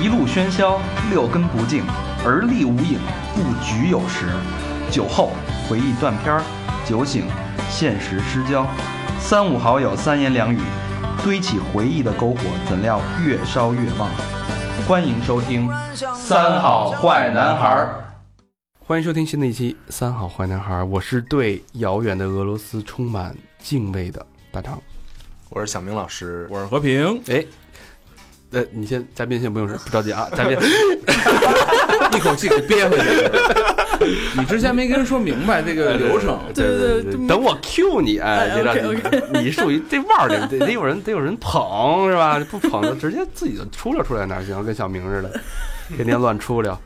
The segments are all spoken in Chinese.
一路喧嚣，六根不净，而立无影，不局有时。酒后回忆断片儿，酒醒现实失焦。三五好友三言两语，堆起回忆的篝火，怎料越烧越旺。欢迎收听《三好坏男孩》。欢迎收听新的一期《三好坏男孩》，我是对遥远的俄罗斯充满敬畏的大长。我是小明老师，我是和平，哎，呃，你先，嘉宾先不用 不着急啊，嘉宾 一口气给憋回去。你之前没跟人说明白这个流程，对对对，等我 Q 你，哎，别让你，你属于这腕儿得得得有人得有人捧是吧？不捧就直接自己就出溜出来哪行？跟小明似的，天天乱出溜。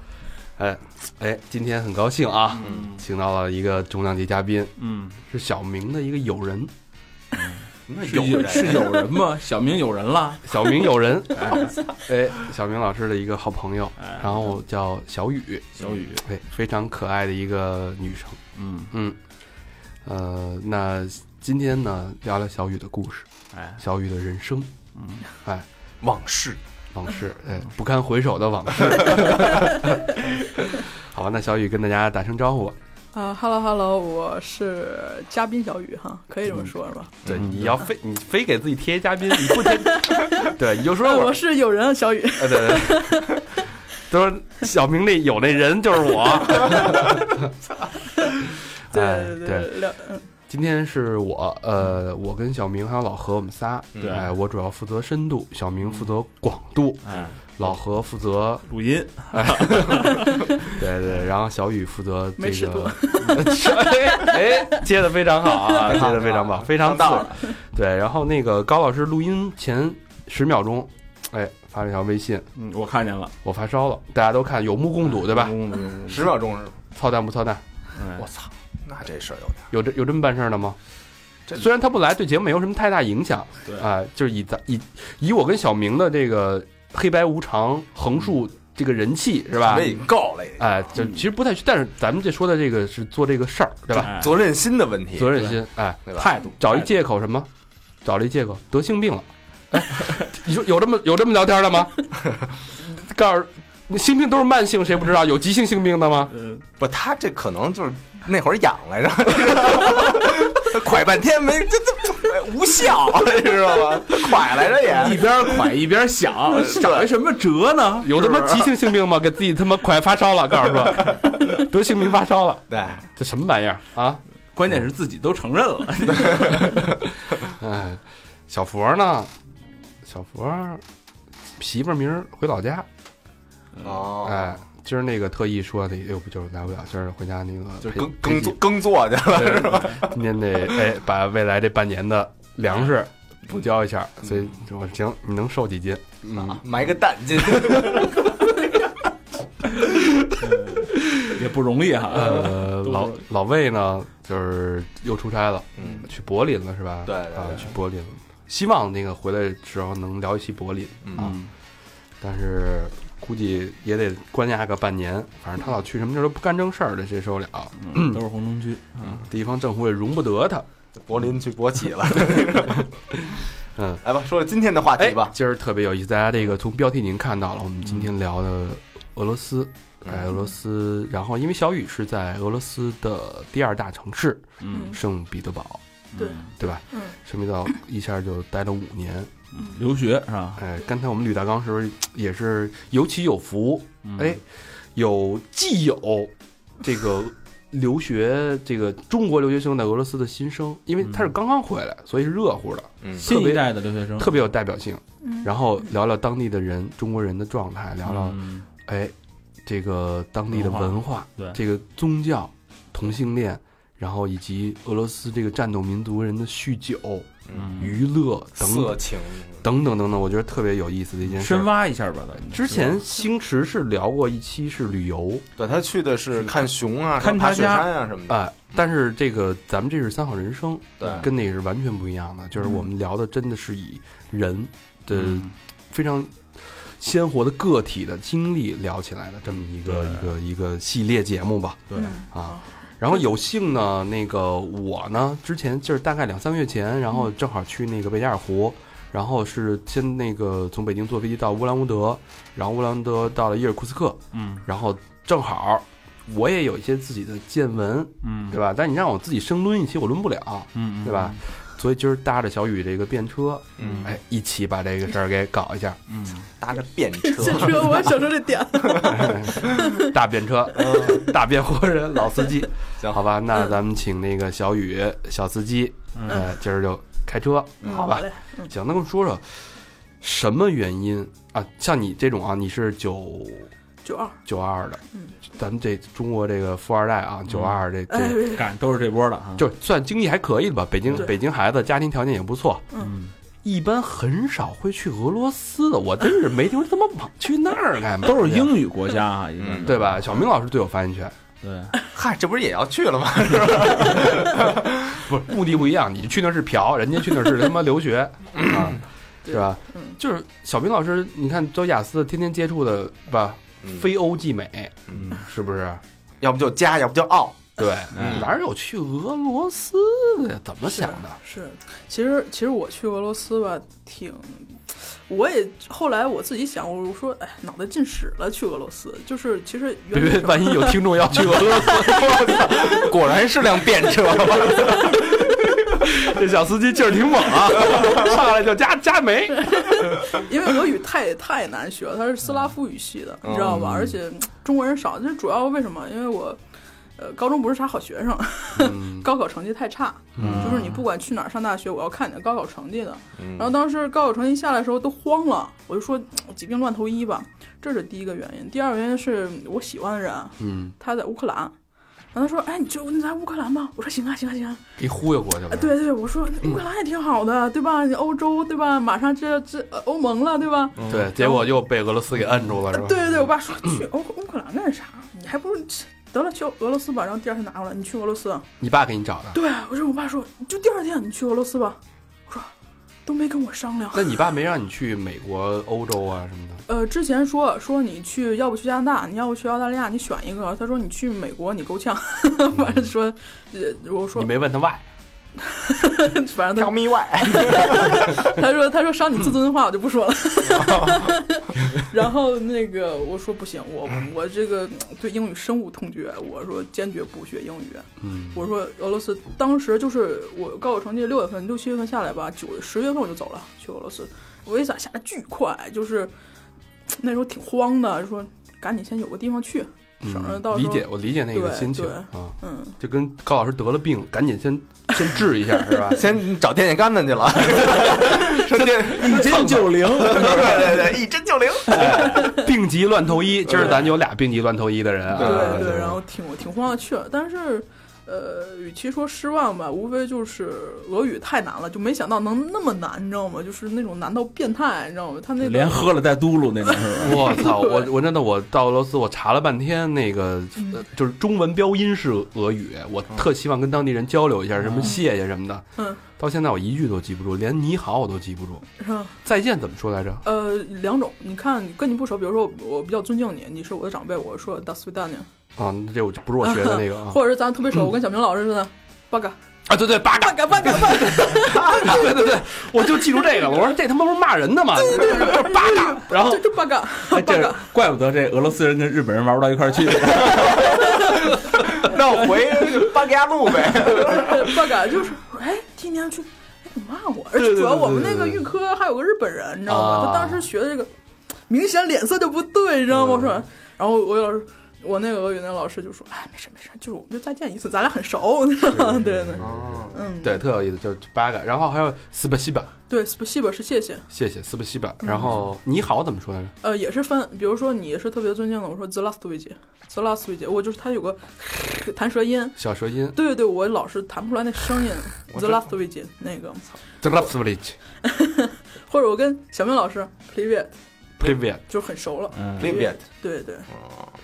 哎哎，今天很高兴啊，请到了一个重量级嘉宾，嗯，是小明的一个友人。那有是有人吗？小明有人了，小明有人，哎，小明老师的一个好朋友，然后叫小雨，小雨，哎，非常可爱的一个女生，嗯。嗯，呃，那今天呢，聊聊小雨的故事，哎，小雨的人生，嗯，哎，往事，往事，哎，不堪回首的往事。好吧，那小雨跟大家打声招呼吧。啊哈喽哈喽，我是嘉宾小雨哈，可以这么说，是吧？对，你要非你非给自己贴嘉宾，你不贴，对，你就说我是有人小雨，对对对，都说小明那有那人就是我，对对对，嗯，今天是我，呃，我跟小明还有老何，我们仨，对，哎，我主要负责深度，小明负责广度，哎，老何负责录音，哎，对对，然后小雨负责这个，哎，接的非常好啊，接的非常棒，非常到，对，然后那个高老师录音前十秒钟，哎，发了一条微信，嗯，我看见了，我发烧了，大家都看，有目共睹，对吧？十秒钟是操蛋不操蛋？我操！那这事儿有点有这有这么办事儿的吗？虽然他不来，对节目没有什么太大影响。对啊，就是以咱以以我跟小明的这个黑白无常横竖这个人气是吧？位够了。哎，就其实不太，但是咱们这说的这个是做这个事儿，对吧？责任心的问题，责任心，哎，态度，找一借口什么？找了一借口得性病了。哎，你说有这么有这么聊天的吗？告诉你，性病都是慢性，谁不知道？有急性性病的吗？嗯，不，他这可能就是。那会儿痒来着，蒯半天没，这这无效，你知道吗？蒯来着也一边蒯一边想，找一什么辙呢？有他妈急性性病吗？给自己他妈蒯发烧了，告诉说 得性病发烧了，对，这什么玩意儿啊？关键是自己都承认了。哎，小佛呢？小佛媳妇儿明儿回老家，哦，哎。今儿那个特意说的，又不就是来不了，今儿回家那个就耕耕作耕作去了，是吧？今天得哎，把未来这半年的粮食补交一下，所以我行，你能瘦几斤？啊，埋个蛋进，也不容易哈。呃，老老魏呢，就是又出差了，嗯，去柏林了是吧？对啊，去柏林，希望那个回来时候能聊一期柏林啊，但是。估计也得关押个半年，反正他老去什么地儿都不干正事儿的，谁受得了？都是红灯区，嗯，地方政府也容不得他。柏林去国企了，嗯，来吧，说说今天的话题吧。今儿特别有意思，大家这个从标题已经看到了，我们今天聊的俄罗斯，哎，俄罗斯。然后因为小雨是在俄罗斯的第二大城市，嗯，圣彼得堡，对对吧？嗯，圣彼得堡一下就待了五年。留学是吧？哎，刚才我们吕大刚是不是也是有起有伏，哎，有既有这个留学这个中国留学生在俄罗斯的新生，因为他是刚刚回来，所以是热乎的，新一代的留学生特别有代表性。然后聊聊当地的人，中国人的状态，聊聊哎这个当地的文化，对。这个宗教、同性恋，然后以及俄罗斯这个战斗民族人的酗酒。娱乐、色情等等等等，我觉得特别有意思的一件事。深挖一下吧，之前星驰是聊过一期是旅游，对他去的是看熊啊、看爬雪山啊什么的。哎，但是这个咱们这是三好人生，对，跟那个是完全不一样的。就是我们聊的真的是以人的非常鲜活的个体的经历聊起来的这么一个一个一个系列节目吧。对啊。然后有幸呢，那个我呢，之前就是大概两三个月前，然后正好去那个贝加尔湖，然后是先那个从北京坐飞机到乌兰乌德，然后乌兰乌德到了伊尔库斯克，嗯然后正好我也有一些自己的见闻，嗯对吧？但你让我自己深抡一期，我抡不了，嗯，对吧？所以今儿搭着小雨这个便车，嗯。哎，一起把这个事儿给搞一下，嗯，搭着便车，这车我也想说这点，大便车，大便活人，老司机，行。好吧？那咱们请那个小雨小司机，嗯。呃，今儿就开车，好吧？行，那跟我说说什么原因？啊？像你这种啊，你是九九二，九二的。嗯，咱们这中国这个富二代啊，九二这哎这，赶都是这波的啊，就算经济还可以的吧。北京北京孩子家庭条件也不错，嗯，一般很少会去俄罗斯的。我真是没听说他妈往去那儿干嘛，都是英语国家啊，一般。嗯对吧？小明老师最有发言权，对，嗨，这不是也要去了吗？不是目的不一样，你去那是嫖，人家去那是他妈留学。啊，是吧？嗯。就是小明老师，你看走雅思，天天接触的吧，非欧即美，嗯，是不是？要不就加，要不就澳。对，嗯哪有去俄罗斯的呀？怎么想的？是，其实其实我去俄罗斯吧，挺，我也后来我自己想，我说，哎，脑袋进屎了，去俄罗斯，就是其实别别，万一有听众要去俄罗斯，果然是辆便车。这小司机劲儿挺猛啊，上来就加加煤。因为俄语太太难学了，它是斯拉夫语系的，你知道吧？而且嗯中国人少，这主要为什么？因为我。呃，高中不是啥好学生，嗯高考成绩太差，嗯就是你不管去哪儿上大学，我要看你的高考成绩的。嗯然后当时高考成绩下来的时候都慌了，我就说疾病乱投医吧，这是第一个原因。第二个原因是我喜欢的人嗯，他在乌克兰，然后他说：“哎，你就你来乌克兰吧。”我说：“行啊，行啊，行啊。给忽悠过去了。啊”对对，我说乌克兰也挺好的，对吧？你欧洲对吧？马上这这呃欧盟了，对吧？对，结果又被俄罗斯给摁住了，是吧？对对对，我爸说 去欧乌克兰干啥？你还不如得了去俄罗斯吧。然后第二天拿过来，你去俄罗斯。你爸给你找的。对，我说我爸说就第二天你去俄罗斯吧。都没跟我商量。那你爸没让你去美国、欧洲啊什么的？呃，之前说说你去，要不去加拿大，你要不去澳大利亚，你选一个。他说你去美国，你够呛。反正说，呃，我说你，没问他 why？反正他 Tell me why？他说他说伤你自尊的话，我就不说了。然后那个我说不行，我我这个对英语深恶痛绝，我说坚决不学英语。嗯，我说俄罗斯当时就是我高考成绩六月份六七月份下来吧，九十月份我就走了去俄罗斯，我一想下来巨快，就是那时候挺慌的，就说赶紧先有个地方去，理解，我理解那个心情啊，嗯，就跟高老师得了病，赶紧先先治一下，是吧？先找电线杆子去了，说电一针就灵，对对对，一针就灵。病急乱投医，今儿咱有俩病急乱投医的人啊。对对对，然后挺我挺慌的去了，但是。呃，与其说失望吧，无非就是俄语太难了，就没想到能那么难，你知道吗？就是那种难到变态，你知道吗？他那个连喝了带嘟噜那种？我操！我我真的我到俄罗斯，我查了半天，那个嗯呃就是中文标音是俄语，我特希望跟当地人交流一下，什么谢谢什么的。嗯，到现在我一句都记不住，连你好我都记不住。是吧？再见怎么说来着？呃，两种，你看跟你不熟，比如说我比较尊敬你，你是我的长辈，我说 das vidania，啊，这我就不是我学的 那个啊或者是咱特别熟，我跟小明老师似的，八嘎啊！对 对，八嘎八嘎八嘎八嘎，对对对，我就记住这个了。我说这他妈不是骂人的吗？就是八嘎，然后就就八嘎这嘎，怪不得这俄罗斯人跟日本人玩不到一块儿去。那我回八嘎路呗。八嘎就是哎，今天去，哎，你骂我，而且主要我们那个预科还有个日本人，你知道啊吗？他当时学的这个，明显脸色就不对，你知道吗？我说，嗯然后我有老师。我那个俄语那个老师就说：“哎，没事没事，就是我们就再见一次，咱俩很熟？对对，哦，嗯，对，特有意思，就八个，然后还有斯巴西巴，对，spasibo 是谢谢，谢谢斯巴西巴，然后你好怎么说来着？呃，也是分，比如说你是特别尊敬的，我说 the last week。the last week，我就是他有个 弹舌音，小舌音。对对对，我老是弹不出来那声音，the last week 那个，t h e last village 或者我跟小明老师 privet，就很熟了，嗯，Privet，对对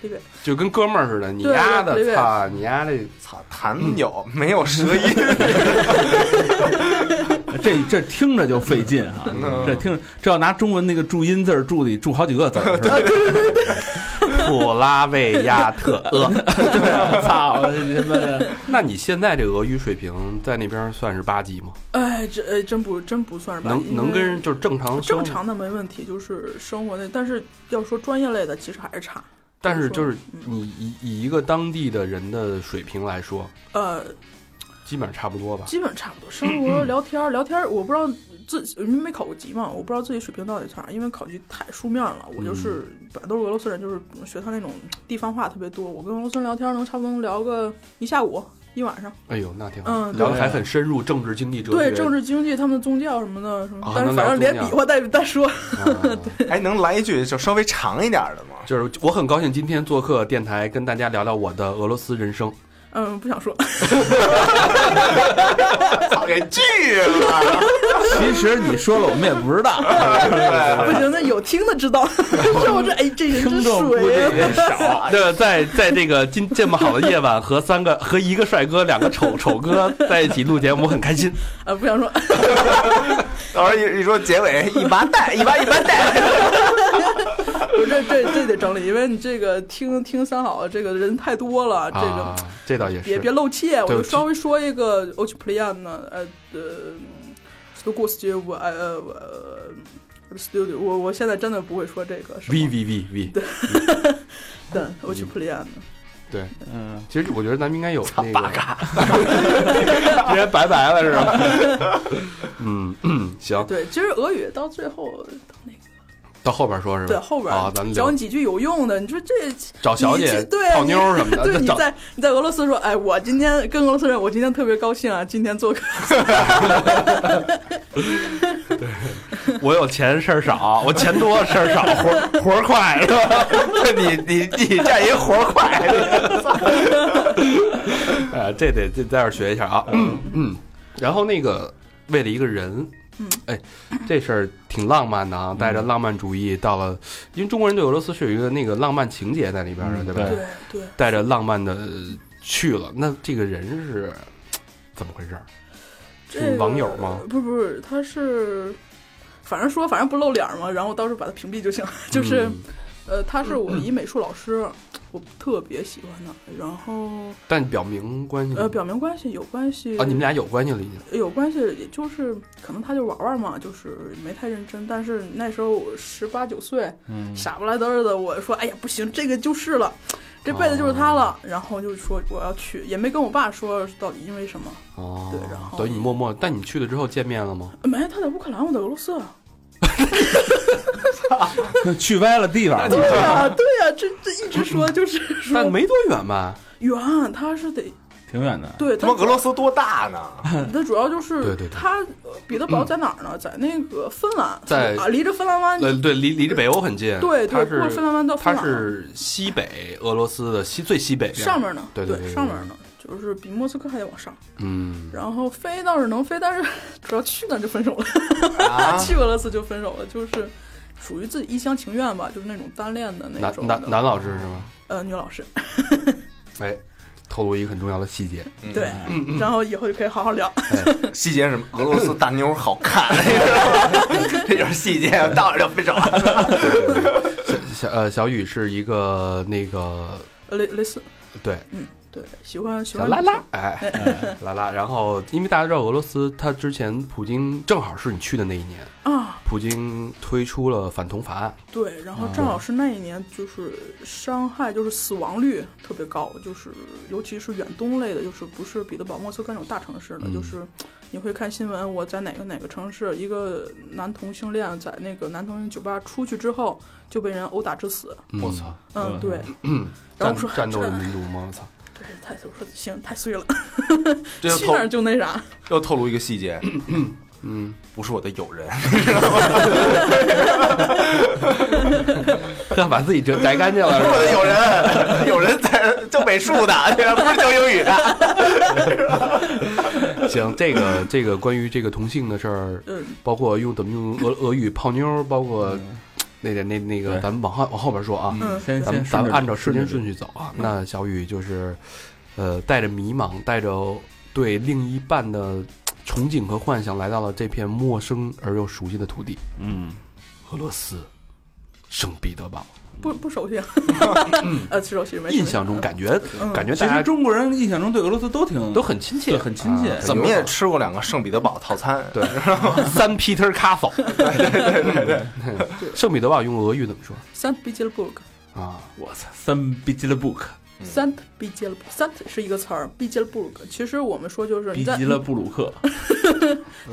，privet，就跟哥们儿似的，你丫的操，你丫这操，弹有没有舌音？这这听着就费劲啊！这听着这要拿中文那个注音字儿注的注好几个字 儿，是吧？普拉维亚特 俄。操你妈的！那你现在这俄语水平在那边算是八级吗？哎，这哎真不真不算是八级？能能跟人就是正常正常的没问题，就是生活的。但是要说专业类的，其实还是差。但是就是嗯你以以一个当地的人的水平来说，呃，基本上差不多吧。基本差不多。生活聊天儿聊天儿，我不知道自己因为没考过级嘛，我不知道自己水平到底差，因为考级太书面了。我就是本来都是俄罗斯人，就是学他那种地方话特别多。我跟俄罗斯人聊天能差不多能聊个一下午一晚上。哎呦，那挺好，嗯聊的还很深入，政治、经济、哲学。对政治经济、他们的宗教什么的什么，啊但是反正连比划带带说。啊哎，能来一句就稍微长一点的吗？就是我很高兴今天做客电台，跟大家聊聊我的俄罗斯人生。嗯，不想说。操，给拒了！其实你说了，我们也不知道。不行，那有听的知道。说我这哎，这人真水。也少。这在在这个今这么好的夜晚，和三个和一个帅哥、两个丑丑哥在一起录节目，我很开心。啊，不想说。到时候一一说结尾一麻袋，一麻一麻袋。我这这这得整理，因为你这个听听三好，这个人太多了，这个啊，这倒也是。别别漏气，我就稍微说一个 o c h p l i a n 呢，呃呃 s t u g o s t 我呃呃 studio，我我现在真的不会说这个 V V V V，对 o c h p l i a n 对，嗯，其实我觉得咱们应该有那个 八嘎，直接拜拜了是吧？嗯嗯，行，对，其实俄语到最后到那个到后边说是吧？对后边啊，咱们聊教你几句有用的，你说这找小姐、对泡妞什么的，对，你在你在俄罗斯说，哎，我今天跟俄罗斯人，我今天特别高兴啊，今天做客。对我有钱事儿少，我钱多事儿少，活活儿快是吧？你你你占一活儿快，呃，这得这在这儿学一下啊。嗯嗯，然后那个为了一个人，嗯，哎，这事儿挺浪漫的啊，带着浪漫主义到了，因为中国人对俄罗斯是有一个那个浪漫情节在里边的，嗯对吧？对对对，带着浪漫的去了，那这个人是怎么回事儿？这是网友吗？不是不是，他是，反正说反正不露脸嘛，然后到时候把他屏蔽就行。就是、嗯呃，他是我一美术老师，我特别喜欢他。然后但表明关系呃，表明关系有关系啊，你们俩有关系了已经。有关系，也就是可能他就玩玩嘛，就是没太认真。但是那时候我十八九岁，嗯傻不拉嘚儿的，我说哎呀不行，这个就是了，这辈子就是他了。然后就说我要去，也没跟我爸说到底因为什么。哦，对然后等于你默默，但你去了之后见面了吗？没，他在乌克兰，我在俄罗斯。去歪了地方对了。呀、对呀、这这一直说就是说但没多远吧？远，他是得挺远的。对他他妈俄罗斯多大呢？那主要就是对对对他呃彼得堡在哪儿呢？在那个芬兰，在啊，离着芬兰湾，呃，对，离离着北欧很近。对它是芬兰湾到芬它兰是西北俄罗斯的西最西北边上面呢，对对对上面呢，就是比莫斯科还得往上。嗯，然后飞倒是能飞，但是 主要去那就分手了，啊，去俄罗斯就分手了，就是属于自己一厢情愿吧，就是那种单恋的那种的。男男老师是吗？呃，女老师，哎，透露一个很重要的细节，对，嗯然后以后就可以好好聊。细节是什么？俄罗斯大妞好看，这就是细节，到了就分手了。小呃小雨是一个那个类类似，对对，喜欢喜欢拉拉哎拉拉，然后因为大家知道俄罗斯，它之前普京正好是你去的那一年，啊，普京推出了反同法案，对，然后正好是那一年，就是伤害，就是死亡率特别高，就是尤其是远东类的，就是不是彼得堡、莫斯科那种大城市的，嗯就是你会看新闻，我在哪个哪个城市，一个男同性恋在那个男同性酒吧出去之后就被人殴打致死，嗯我操！嗯，嗯对，然战后说战斗的民族吗？我操！对，太我说行，太碎了，这又透去那儿就那啥，又透露一个细节，嗯，不是我的友人，要把自己这摘干净了不是我？的友人，友人在教美术的，不是教英语的。行，这个这个关于这个同性的事儿，嗯，包括用怎么用俄俄语泡妞，包括那点那那个，咱们往后往后边说啊。咱们先咱们按照时间顺序。序走啊。那小雨就是，呃，带着迷茫，带着对另一半的憧憬和幻想，来到了这片陌生而又熟悉的土地嗯，——俄罗斯。圣彼得堡。不不熟悉，呃，吃熟悉没？印象中感觉嗯感觉其实中国人印象中对俄罗斯都挺都很亲切，对很亲切啊怎么也吃过两个圣彼得堡套餐，对，三 Peter Castle。对对对对对，圣彼得堡用俄语怎么说 Saint Petersburg。啊？我操，三 B 级的 book，Saint Petersburg，Saint 是一个词儿，Petersburg 其实我们说就是你在逼急了布鲁克，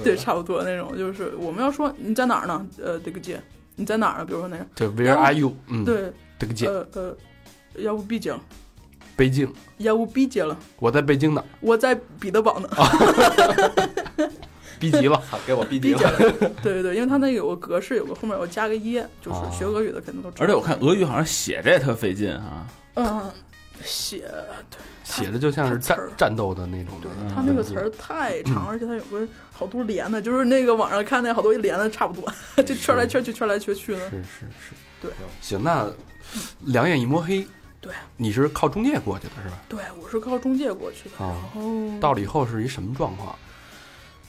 对，差不多那种，就是我们要说你在哪儿呢？呃，这个街，你在哪儿啊？比如说那个，对，Where are you？嗯，对，这个姐，呃呃，要不毕京，北京，要不毕节了，我在北京呢，我在彼得堡呢。逼急了。好给我逼急了。对对对，因为它那个有个格式，有个后面有加个耶，就是哦学俄语的肯定都知道。而且我看俄语好像写这也特费劲啊，嗯，写对写的就像是战战斗的那种的对，它那个词儿太长，而且他有个好多连的，就是那个网上看那好多连的差不多，就圈来圈去，圈来圈去的。是是是，对。行，那两眼一摸黑，对，你是靠中介过去的是吧？对，我是靠中介过去的，啊然后到了以后是一什么状况？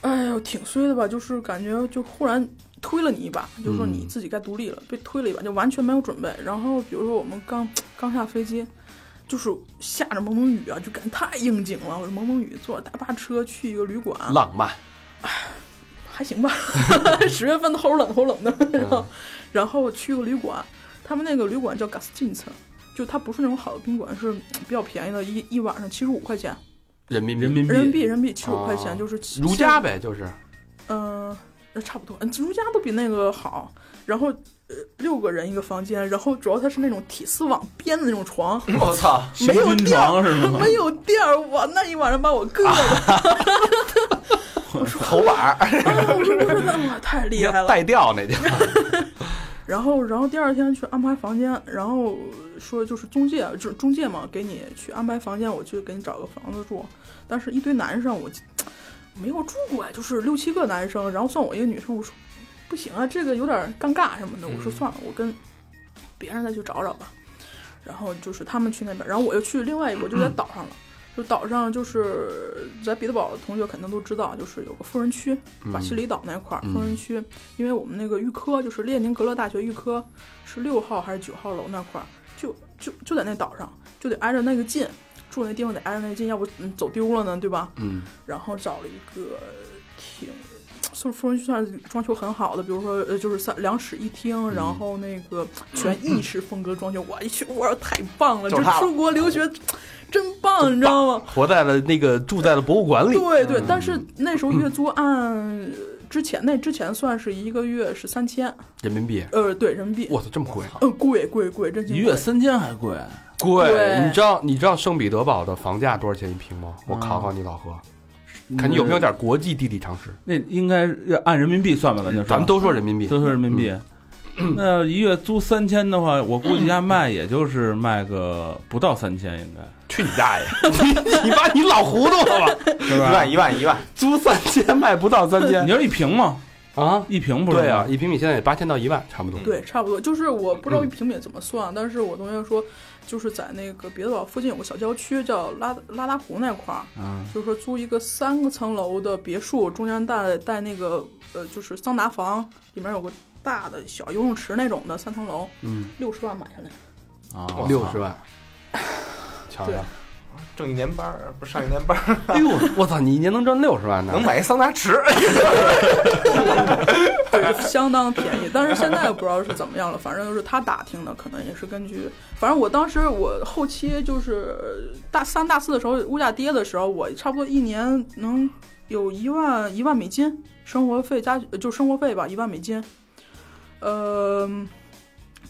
哎呦，挺衰的吧？就是感觉就忽然推了你一把，就说嗯你自己该独立了，被推了一把，就完全没有准备。然后比如说我们刚刚下飞机，就是下着蒙蒙雨啊，就感觉太应景了。我说蒙蒙雨，坐大巴车去一个旅馆，浪漫，还行吧，十月份齁冷齁冷的，然嗯。后然后去个旅馆，他们那个旅馆叫 Gastinz，就它不是那种好的宾馆，是比较便宜的，一一晚上七十五块钱。人民币。人民人民币，人民币七十五块哦钱，就是如家，呗，就是。嗯、呃，差不多，嗯，如家都比那个好。然后呃，六个人一个房间，然后主要它是那种铁丝网编的那种床，我操！没有垫儿，床是吗？没有垫儿，哇，那一晚上把我硌的。我说我说哇，太厉害了。带调那叫。然后，然后第二天去安排房间，然后说就是中介，就是中介嘛，给你去安排房间，我去给你找个房子住。但是，一堆男生，我 没有住过呀，就是六七个男生，然后算我一个女生，我说不行啊，这个有点尴尬什么的。我说算了，我跟别人再去找找吧。然后就是他们去那边，然后我又去另外一个，我就在岛上了。就岛上就是在彼得堡的同学肯定都知道，就是有个富人区，瓦西里岛那块儿嗯富人区，因为我们那个预科就是列宁格勒大学预科是六号还是九号楼那块儿，就就就在那岛上，就得挨着那个近，住那地方得挨着那个近，要不嗯走丢了呢，对吧？嗯，然后找了一个挺。富富人区算是装修很好的，比如说呃，就是三两室一厅，然后那个 全意式风格装修，哇，一去我太棒了，就出国留学真棒，你知道吗？活在了那个住在了博物馆里。对对，但是那时候月 租按呃之前那之前算是一个月是三千，人民币，呃，对人民币，我操，这么贵！嗯，贵贵贵，真心贵一月三千还贵，贵，你知道你知道圣彼得堡的房价多少钱一平吗？我考考你老何，看你有没有点国际地理常识。那应该要按人民币算吧，咱就说咱们都说人民币，都说人民币。那要一月租三千的话，我估计家卖也就是卖个不到三千，应该。去你大爷！你 你把你老糊涂了吧？一万一万一万，租三千卖不到三千。你说一平嘛，啊？一平不是？对啊，，一平米现在也八千到一万，差不多。对，差不多。就是我不知道一平米怎么算，但是我同学说，就是在那个别的堡附近有个小郊区叫拉拉达湖那块儿，嗯，就是说租一个三个层楼的别墅，中间带带那个呃，就是桑拿房，里面有个大的小游泳池那种的三层楼，嗯，六十万买下来。啊，六十万，瞧对瞧。挣一年班儿不是上一年班儿，哎呦，我操！你一年能挣六十万呢？能买一桑拿池。相当便宜。但是现在不知道是怎么样了，反正就是他打听的，可能也是根据，反正我当时我后期就是大三大四的时候，物价跌的时候，我差不多一年能有一万一万美金生活费加就生活费吧，一万美金。呃，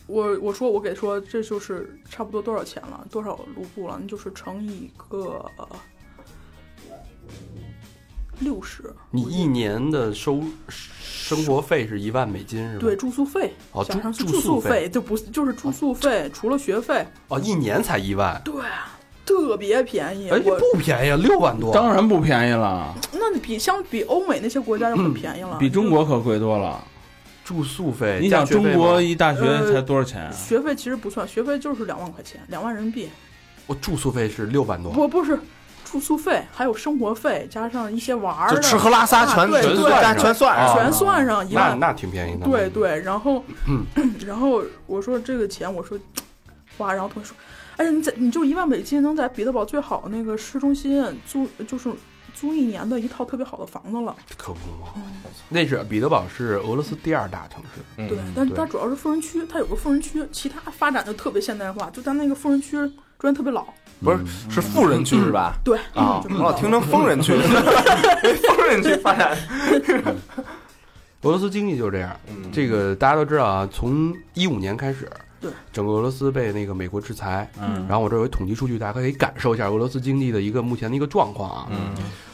我我说我给说这就是差不多多少钱了，多少卢布了，那就是乘以一个六十。你一年的收生活费是一万美金是吧？对，住宿费，哦加上是住住宿宿费就不就是住宿费，除了学费，哦，一年才一万，对，特别便宜。哎，不便宜啊，六万多。当然不便宜了，那比相比欧美那些国家就很便宜了，比中国可贵多了。住宿费，你想中国一大学呃才多少钱啊？学费其实不算，学费就是两万块钱，两万人民币。我住宿费是六万多，不不是，住宿费，还有生活费，加上一些玩儿的，就吃喝拉撒全啊对对全算全算全算上一万。那那挺便宜的。对对，然后嗯 然后我说这个钱，我说花，然后同学说，哎呀，你在你就一万美金能在彼得堡最好那个市中心租，就是租一年的一套特别好的房子了。可不嘛。嗯，那是彼得堡是俄罗斯第二大城市，嗯对，但对它主要是富人区，它有个富人区，其他发展的特别现代化，就它那个富人区居然特别老。不是是富人区是吧？对啊，我老听成疯人区，疯人区发展，俄罗斯经济就是这样。嗯这个大家都知道啊，从一五年开始，对整个俄罗斯被那个美国制裁，嗯然后我这儿有一统计数据，大家可以感受一下俄罗斯经济的一个目前的一个状况啊。嗯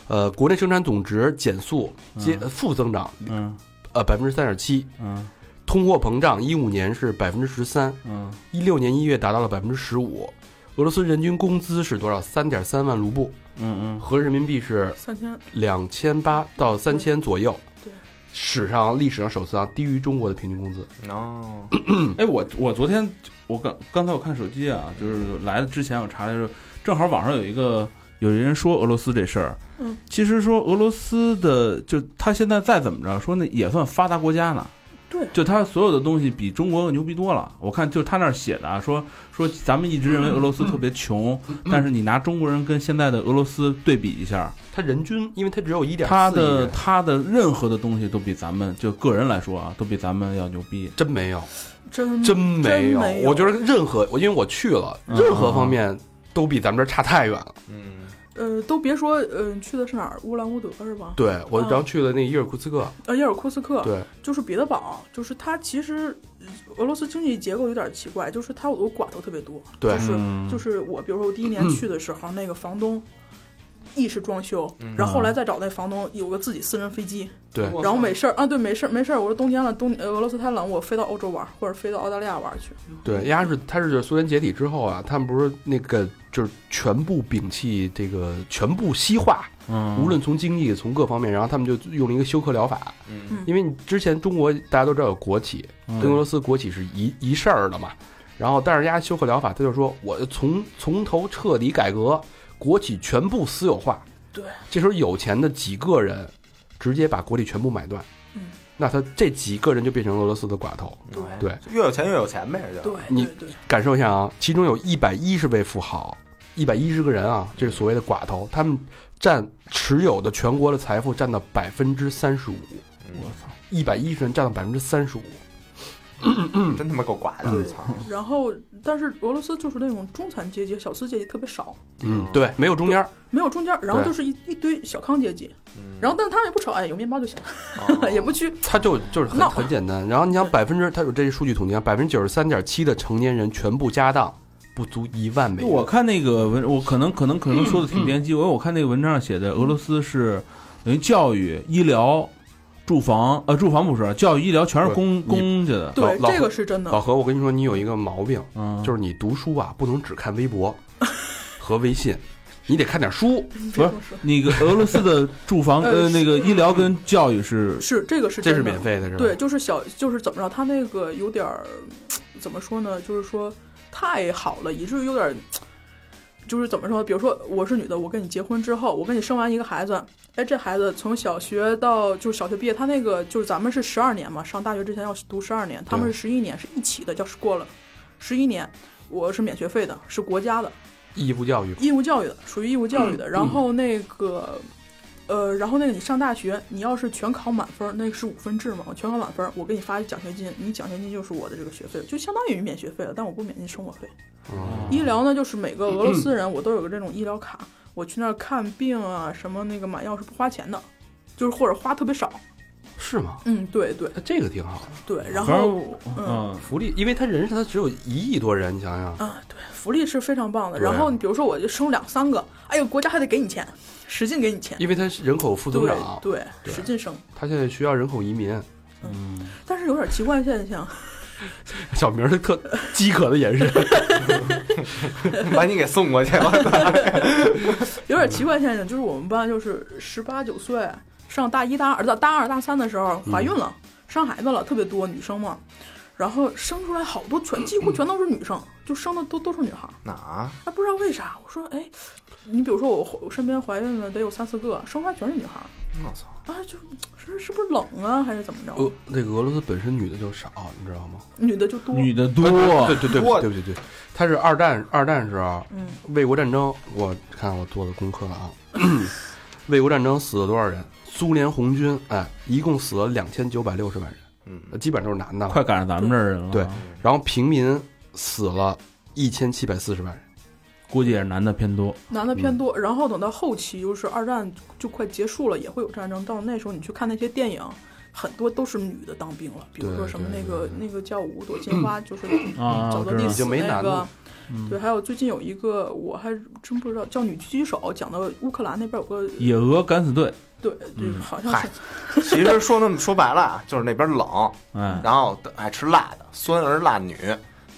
呃，国内生产总值减速接嗯负增长，嗯呃百分之三点七，嗯通货膨胀一五年是百分之十三，嗯一六年一月达到了百分之十五。俄罗斯人均工资是多少？三点三万卢布，嗯嗯合人民币是三千，两千八到三千左右。对，史上历史上首次啊，低于中国的平均工资。哦，嗯，哎，我我昨天我刚刚才我看手机啊，就是来的之前我查的时候，正好网上有一个有人说俄罗斯这事儿，嗯，其实说俄罗斯的就他现在再怎么着，说那也算发达国家呢。对就他所有的东西比中国牛逼多了。我看就他那儿写的啊，说说咱们一直认为俄罗斯特别穷，但是你拿中国人跟现在的俄罗斯对比一下，他人均，因为他只有一点他的，他的任何的东西都比咱们就个人来说啊，都比咱们要牛逼。真没有，真真没有。没有我觉得任何，我因为我去了，嗯任何方面都比咱们这儿差太远了。嗯呃，都别说，呃，去的是哪儿？乌兰乌德是吧？对我，嗯然后去了那个伊尔库茨克，呃，伊尔库茨克，对，就是彼得堡，就是它其实呃俄罗斯经济结构有点奇怪，就是它有个寡头特别多，对。就是嗯。就是我，比如说我第一年去的时候，那个房东意是装修，嗯。然后后来再找那房东有个自己私人飞机，对，然后没事儿啊，对，没事儿没事儿，我说冬天了，冬呃俄罗斯太冷，我飞到欧洲玩，或者飞到澳大利亚玩去，对，丫是他是苏联解体之后啊，他们不是那个就是全部摒弃这个全部西化，嗯，无论从经济从各方面，然后他们就用了一个休克疗法，嗯因为你之前中国大家都知道有国企，嗯跟俄罗斯国企是一一事儿的嘛，然后但是人家休克疗法，他就说我从从头彻底改革，国企全部私有化，对，这时候有钱的几个人直接把国力全部买断，嗯，那他这几个人就变成俄罗斯的寡头，对。对，越有钱越有钱呗，就。对你感受一下啊，其中有一百一十位富豪，一百一十个人啊，这是所谓的寡头，他们占持有的全国的财富占到百分之三十五，我操，一百一十人占到百分之三十五，真他妈够寡的！然后但是俄罗斯就是那种中产阶级、小资阶级特别少，嗯，对，没有中间，没有中间，然后就是一一堆小康阶级，嗯。然后但是他们也不愁，哎，有面包就行，哦。也不去。他就就是很很简单。然后你想百分之，他有这些数据统计啊，百分之九十三点七的成年人全部家当不足一万美元。我看那个文，我可能可能可能说的挺偏激，因为我看那个文章上写的，俄罗斯是等于教育、医疗、住房，呃，住房不是，教育、医疗全是公公家的，对，这个是真的老。何，我跟你说，你有一个毛病，嗯，就是你读书啊，不能只看微博和微信，你得看点书。不是那个 俄罗斯的住房，呃呃，那个医疗跟教育是，是这个是这是免费的，是吧？对，就是小就是怎么着，他那个有点儿怎么说呢？就是说太好了，以至于有点儿就是怎么说？比如说我是女的，我跟你结婚之后，我跟你生完一个孩子，哎，这孩子从小学到就是小学毕业，他那个就是咱们是十二年嘛，上大学之前要读十二年，他们是十一年，是一起的，叫是过了十一年，我是免学费的，是国家的。义务教育，义务教育的，属于义务教育的。然后那个，呃，然后那个你上大学，你要是全考满分，那个是五分制嘛，我全考满分，我给你发奖学金，你奖学金就是我的这个学费，就相当于免学费了，但我不免你生活费。嗯医疗呢，就是每个俄罗斯人我都有个这种医疗卡，我去那儿看病啊，什么那个买药是不花钱的，就是或者花特别少。是吗？嗯，对对这个挺好的，对，然后嗯。嗯，福利，因为他人是他只有一亿多人，你想想，啊，对，福利是非常棒的。然后你比如说，我就生两三个，哎呦，国家还得给你钱，使劲给你钱。因为他人口负增长，对，对使劲生。他现在需要人口移民。嗯但是有点奇怪现象，小明儿的特饥渴的眼神，把你给送过去了。有点奇怪现象就是我们班就是十八九岁上大一大二到大二大三的时候怀孕了，生孩子了，特别多女生嘛。然后生出来好多全 几乎全都是女生，就生的都都是女孩儿。哪儿？哎，不知道为啥，我说，哎，你比如说我我身边怀孕了得有三四个，生出来全是女孩儿，我操！啊，就是是不是冷啊，还是怎么着？俄那个俄罗斯本身女的就少，你知道吗？女的就多，女的多，对对对我对对对对，他是二战二战时候嗯，卫国战争，我看我做的功课了啊，卫国战争死了多少人？苏联红军哎，一共死了两千九百六十万人，嗯，基本上都是男的了。快赶上咱们这儿人了。对，然后平民死了一千七百四十万人。估计也是男的偏多。男的偏多。然后等到后期，就是二战就快结束了，也会有战争。到那时候你去看那些电影，很多都是女的当兵了，比如说什么那个那个叫《五朵金花》，就是啊我知道找到历史已经没那个男的。嗯对，还有最近有一个我还真不知道，叫《女狙击手》，讲的乌克兰那边有个野鹅敢死队，对，对，嗯好像嗨是。其实说那么说白了啊，就是那边冷，嗯。然后爱吃辣的，酸儿辣女，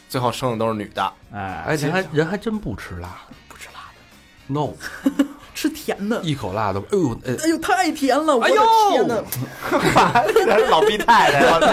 最后生的都是女的。哎，而且还人还真不吃辣。不吃辣的，，no，吃甜的。一口辣的，哎呦，哎，哎呦，太甜了！哎呦天呐，这是老逼太太，我操！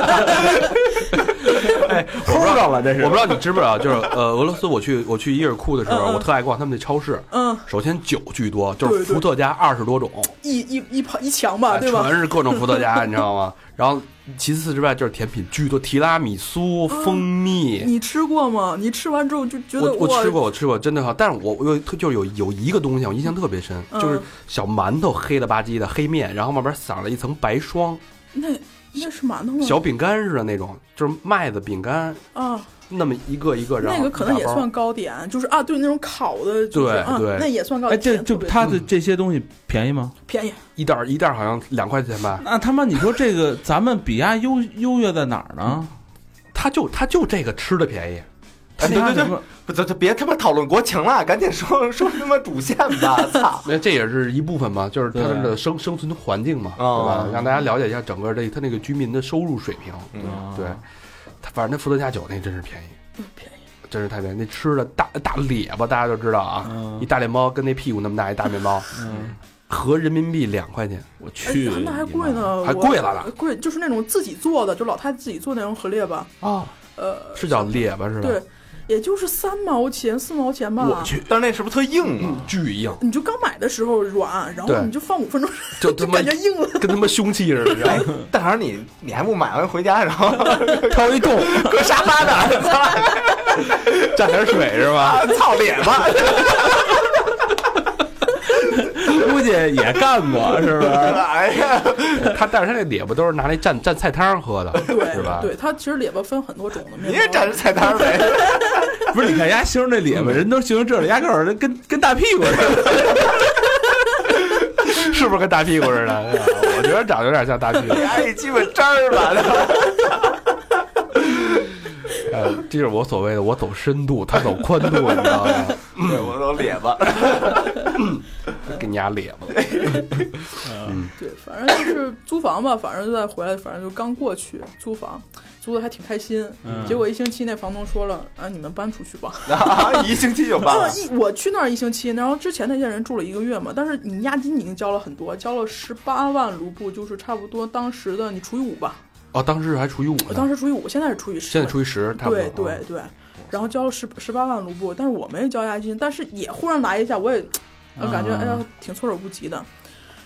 齁上了这我不知道你知不知道，就是呃，俄罗斯我去我去伊尔库的时候，我特爱逛他们那超市。嗯，首先酒居多，就是伏特加二十多种，一一一排一墙吧，哎对吧？全是各种伏特加，你知道吗？然后其次之外就是甜品巨多，提拉米苏、蜂蜜。你吃过吗？你吃完之后就觉得哇我我吃过，我吃过，真的好。但是我我有就是有有一个东西我印象特别深，嗯就是小馒头黑了吧唧的黑面，然后外边撒了一层白霜，那那是馒头吗？小饼干似的那种，就是麦子饼干，啊，那么一个一个，然后那个可能也算糕点，就是啊，对那种烤的，就是对啊对那也算糕哎，点。这就甜特别他的这些东西便宜吗？便宜，一袋儿一袋儿好像两块钱吧，那他妈你说这个咱们比亚优优越在哪儿呢？他就他就这个吃的便宜，哎对对对不，别他妈讨论国情了，赶紧说说他妈主线吧！操！那这也是一部分嘛，就是他们的生生存环境嘛，哦对吧？让大家了解一下整个这他那个居民的收入水平。嗯，对，他反正那伏特加酒那真是便宜，嗯便宜。真是太便宜。那吃的大大列巴大家都知道啊，嗯一大脸包跟那屁股那么大一大面包，嗯，合人民币两块钱。我哎去，那还贵呢，还贵了呢贵就是那种自己做的，就老太太自己做那种河列巴，啊，呃，是叫列巴是吧？对，也就是三毛钱四毛钱吧。我去，但是那是不是特硬啊？巨硬，你就刚买的时候软，然后你就放五分钟，就他妈就感觉硬了。跟他妈凶器似的，你知道哎吗？，大肠你你还不买完回家，然后 掏一洞，搁沙发那儿，蘸点水是吧？操操脸吧！估计也干过，是不是？哎呀，他但是他那列巴都是拿来蘸蘸菜汤喝的，对是吧？对，他其实列巴分很多种的面包。你也蘸着菜汤呗？不是，你看人家形容那列巴，人都形容这了，压根儿人跟跟大屁股似的。是不是跟大屁股似的？我觉得长得有点像大屁股。你还一鸡巴渣儿吧？呃，这是我所谓的我走深度，他走宽度，你知道吗？对，我走脸吧。给你家咧巴。对，反正就是租房吧，反正就再回来，反正就刚过去租房，租的还挺开心。嗯结果一星期那房东说了，啊，你们搬出去吧。啊，一星期就搬啊，了。一我去那儿一星期，然后之前那些人住了一个月嘛，但是你押金已经交了很多，交了十八万卢布，就是差不多当时的你除以五吧，哦，当时还除以五呢，当时除以五，现在是除以十。现在除以十，差不多。对对对，然后交了十十八万卢布，但是我没交押金，但是也忽然来一下，我也我感觉啊哎呀挺措手不及的。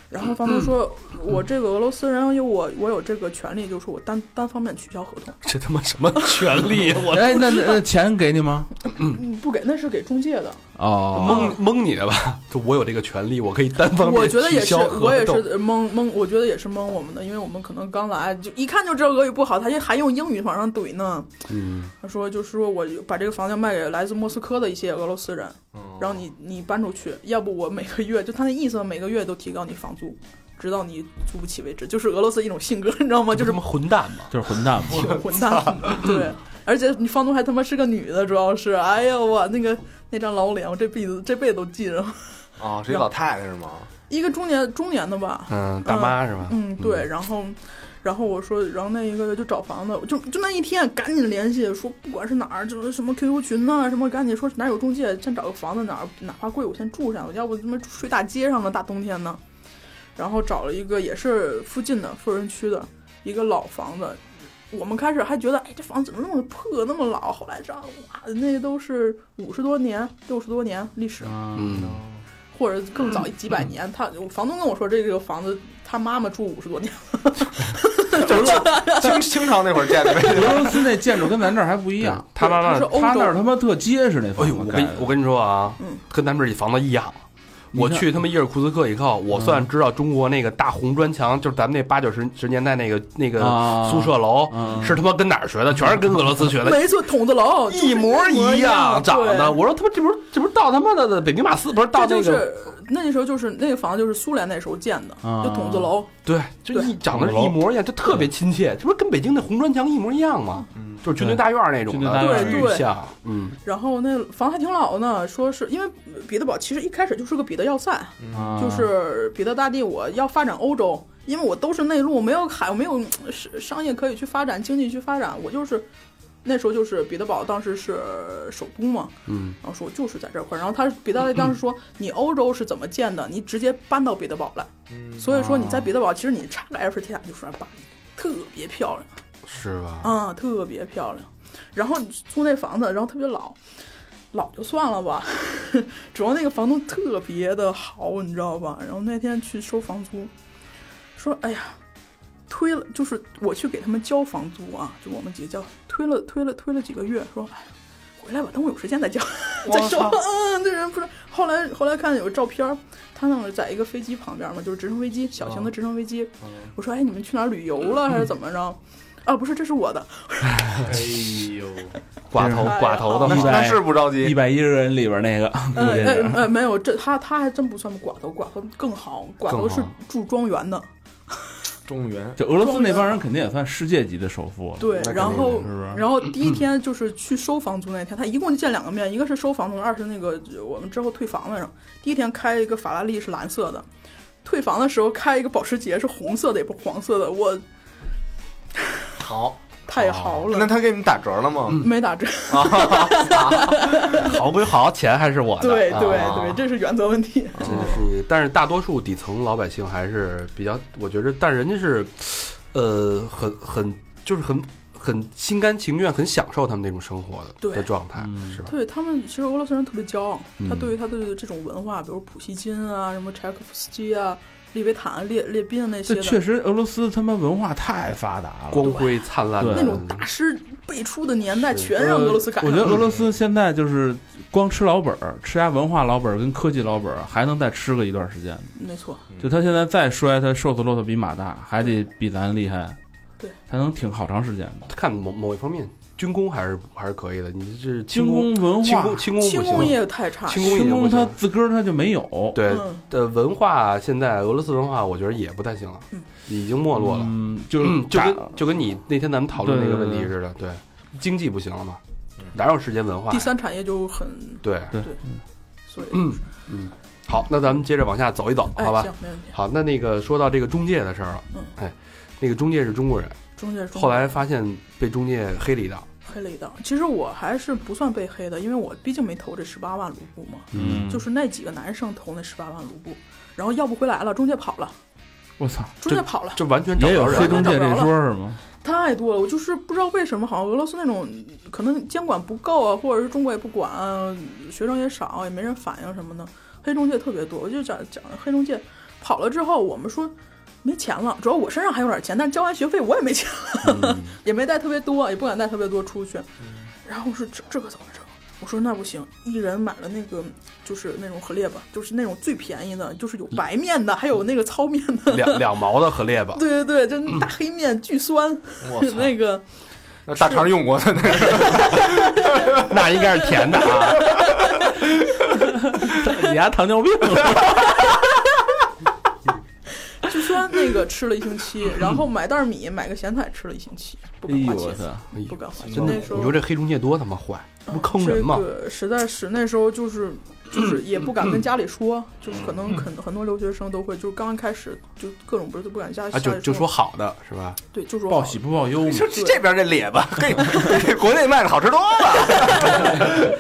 然后房东说，我这个俄罗斯人有我我有这个权利，就是说我单单方面取消合同，这他妈什么权利？我哎，那那那钱给你吗？嗯，不给，那是给中介的。哦，蒙蒙你的吧？就我有这个权利，我可以单方面我觉得也是我也是蒙蒙，我觉得也是蒙我们的，因为我们可能刚来，就一看就知道俄语不好，他就还用英语往上怼呢。嗯，他说就是说我把这个房子卖给来自莫斯科的一些俄罗斯人，然后你你搬出去，要不我每个月就他那意思，每个月都提高你房租，直到你租不起为止，就是俄罗斯一种性格，你知道吗？就是这么混蛋嘛！就是混蛋嘛。挺 混蛋的，对。而且你房东还他妈是个女的，主要是，哎呀我那个那张老脸，我这辈子这辈子都记着。哦，是一老太太是吗？一个中年中年的吧，嗯，大妈是吧？嗯，对，然后，然后我说，然后那一个月就找房子，就就那一天赶紧联系，说不管是哪儿，就是什么 QQ 群呐、什么赶紧说哪儿有中介，先找个房子哪儿哪怕贵我先住上，要不他妈睡大街上呢，大冬天呢。然后找了一个也是附近的富人区的一个老房子，我们开始还觉得，哎，这房子怎么那么破，那么老？后来知道，哇，那都是五十多年、六十多年历史，嗯，或者更早几百年。他房东跟我说，这个房子他妈妈住五十多年了，清清朝那会儿建的呗。俄罗斯那建筑跟咱这儿还不一样，他妈妈它是，欧他那儿他妈特结实那房子。我跟我跟你说啊，嗯跟咱们这房子一样。我去他妈伊尔库茨克以后，我算知道中国那个大红砖墙，就是咱们那八九十十年代那个那个啊宿舍楼，嗯是他妈跟哪儿学的？全是跟俄罗斯学的，没错，筒子楼一模一样长的。我说他妈这不是这不是到他妈的北平马斯，不是到那个是那时候就是那个房子就是苏联那时候建的，啊就筒子楼。对，就一长得是一模一样，就特别亲切，这不是跟北京那红砖墙一模一样吗？嗯就是军队大院那种的，军队大院对对像，嗯，然后那房还挺老呢，说是因为彼得堡其实一开始就是个彼得要塞，啊就是彼得大帝我要发展欧洲，因为我都是内陆，没有海，我没有嗯商商业可以去发展，经济去发展，我就是那时候就是彼得堡当时是首都嘛，嗯，然后说就是在这块儿，然后他彼得当时说你欧洲是怎么建的，你直接搬到彼得堡来，所以说你在彼得堡其实你插个埃菲尔铁塔就出来办，特别漂亮。是吧？啊，特别漂亮。然后你租那房子，然后特别老，老就算了吧，主要那个房东特别的好，你知道吧？然后那天去收房租，说哎呀，推了，就是我去给他们交房租啊，就我们几个交，推了推了推了几个月，说哎，回来吧，等我有时间再讲 再说。嗯，这人不是。后来后来看有个照片儿，他那个在一个飞机旁边嘛，就是直升飞机，小型的直升飞机。我说哎，你们去哪儿旅游了还是怎么着？啊，不是，这是我的。哎呦，寡头寡头的那是不着急一急。百一十人里边那个，估呃计是呃呃，没有，这他他还真不算寡头，寡头更好，寡头是住庄园的，中原就俄罗斯那帮人肯定也算世界级的首富了，对然后是是？然后第一天就是去收房租那天，他一共就见两个面，一个是收房租，二是那个我们之后退房来着。第一天开一个法拉利是蓝色的，退房的时候开一个保时捷是红色的，也不是黄色的，我好，太豪了，那他给你们打折了吗？没打折。豪归豪，钱还是我的。对对啊对，这是原则问题。真的是，但是大多数底层老百姓还是比较，我觉着，但人家是，呃，很很就是很很心甘情愿、很享受他们那种生活的对的状态，嗯是吧？对他们，其实俄罗斯人特别骄傲，他嗯对于他的这种文化，比如普希金啊、什么柴可夫斯基啊、利维坦、列列宾啊那些确实俄罗斯他妈文化太发达了，光辉灿烂的那种大师辈出的年代，全让俄罗斯赶上了。我觉得俄罗斯现在就是光吃老本儿，吃下文化老本儿跟科技老本儿，还能再吃个一段时间。没错，就他现在再衰，他瘦死骆驼比马大，还得比咱厉害，对，才能挺好长时间的。看某某一方面，军工还是还是可以的。你这是轻工，工文化轻工，，轻工不轻工行。业太差，轻工业轻工他不行。自个儿他就没有。对嗯的文化，现在俄罗斯文化，我觉得也不太行了嗯，已经没落了。嗯，就是嗯，就打跟就跟你那天咱们讨论那个问题似的，对，经济不行了嘛，哪有时间文化呀？第三产业就很，对，对对所以嗯嗯，好，那咱们接着往下走一走，哎好吧？行，没问题。好，那那个说到这个中介的事儿了，嗯哎，那个中介是中国人，中介中后来发现被中介黑了一道，黑了一道，其实我还是不算被黑的，因为我毕竟没投这十八万卢布嘛，嗯，就是那几个男生投那十八万卢布，然后要不回来了，中介跑了，我操，中介跑了，这完全找也有不着人了。黑中介这说是吗？太多了，我就是不知道为什么，好像俄罗斯那种可能监管不够啊，或者是中国也不管啊，学生也少，也没人反映什么的，黑中介特别多。我就讲讲黑中介跑了之后，我们说没钱了，主要我身上还有点钱，但是交完学费我也没钱了，嗯。也没带特别多，也不敢带特别多出去。然后我说这这可怎么整？我说那不行，一人买了那个就是那种荷列巴，就是那种最便宜的，就是有白面的，还有那个糙面的。两两毛的荷列巴，对对对，就那大黑面巨酸，我，那个那大肠用过的。那个，那应该是甜的啊。你还糖尿病了？据说那个吃了一星期，然后买袋米，买个咸菜吃了一星期，不哎敢花钱，呦我操！哎不敢花钱。真的，那时候你说这黑中介多他妈坏，这不坑人吗这？个实在是那时候就是就是 也不敢跟家里说，就是可能很很多留学生都会，就是刚刚开始就各种不是都不敢家里啊，就就说好的是吧？对，就说报喜不报忧嘛。就 这边这咧吧，嘿，比国内卖的好吃多了。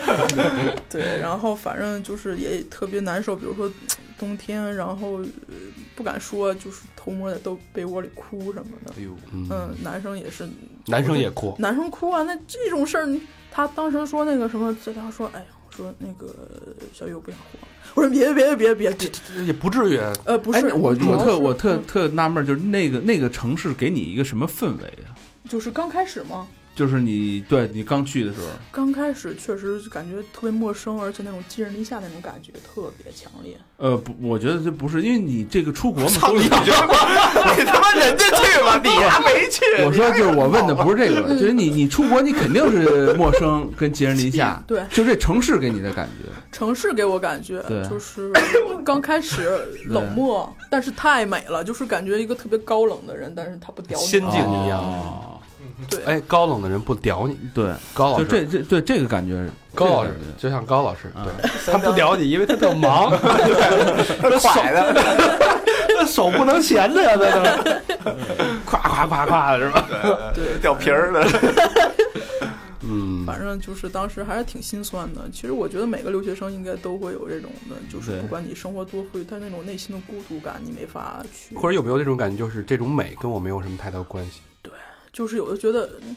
对，然后反正就是也特别难受，比如说冬天，然后、呃、不敢说，就是偷摸的都被窝里哭什么的。哎呦，嗯，男生也是男生也哭，男生哭啊，那这种事儿，他当时说那个什么，他说，哎呀，我说那个小雨我不想活了，我说别别别别别，也不至于。呃，不哎是，，我我特我特嗯特纳闷，就是那个那个城市给你一个什么氛围啊？就是刚开始嘛，就是你对你刚去的时候，刚开始确实感觉特别陌生，而且那种寄人篱下那种感觉特别强烈。呃，不，我觉得这不是，因为你这个出国嘛，你觉得你他妈人家去吧，你还没去。我说就是我问的不是这个，就是你你出国你肯定是陌生跟寄人篱下，对。就这城市给你的感觉，城市给我感觉对。就是刚开始冷漠，但是太美了，就是感觉一个特别高冷的人，但是他不屌你。仙境一样。哦 对，哎，高冷的人不屌你，对，高老师，就这这对这个感觉，高老师这个感觉。就像高老师，啊对。他不屌你，因为他特忙，快的，那手不能闲着呀，在那，夸夸夸夸的是吧？对，掉皮儿的。嗯，反正就是当时还是挺心酸的。其实我觉得每个留学生应该都会有这种的，就是对。不管你生活多富裕，但那种内心的孤独感你没法去，或者有没有那种感觉，就是这种美跟我没有什么太大关系？就是有的觉得嗯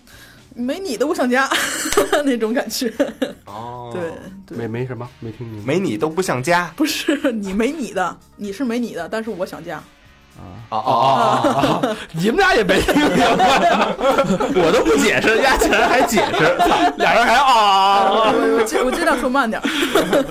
没你的我想家 那种感觉。哦 对对，没没什么，没听明白。没你都不想家。不是你没你的，你是没你的，但是我想家。啊哦哦哦，你们俩也没听明白，我都不解释，人家竟然还解释，俩人还啊，我我尽我尽量说慢点儿。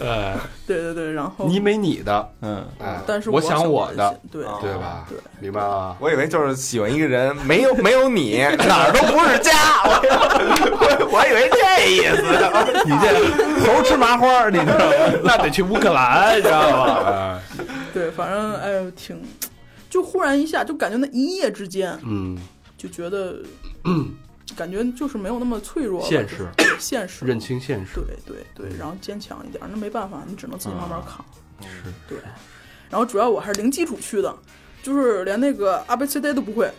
哎，对对对，然后你没你的，嗯，哎，但是我想我的，，对哦对吧？对，明白了。我以为就是喜欢一个人，没有没有你，哪儿都不是家。我 我以为这意思。你这 猴吃麻花，你知道吗？那得去乌克兰，你知道吗？哎对，反正哎呦挺，就忽然一下就感觉那一夜之间嗯，就觉得，感觉就是没有那么脆弱了，现实就是。现实，认清现实。对对对，然后坚强一点，那没办法，你只能自己慢慢扛。是。对，然后主要我还是零基础去的，就是连那个 A B C D 都不会。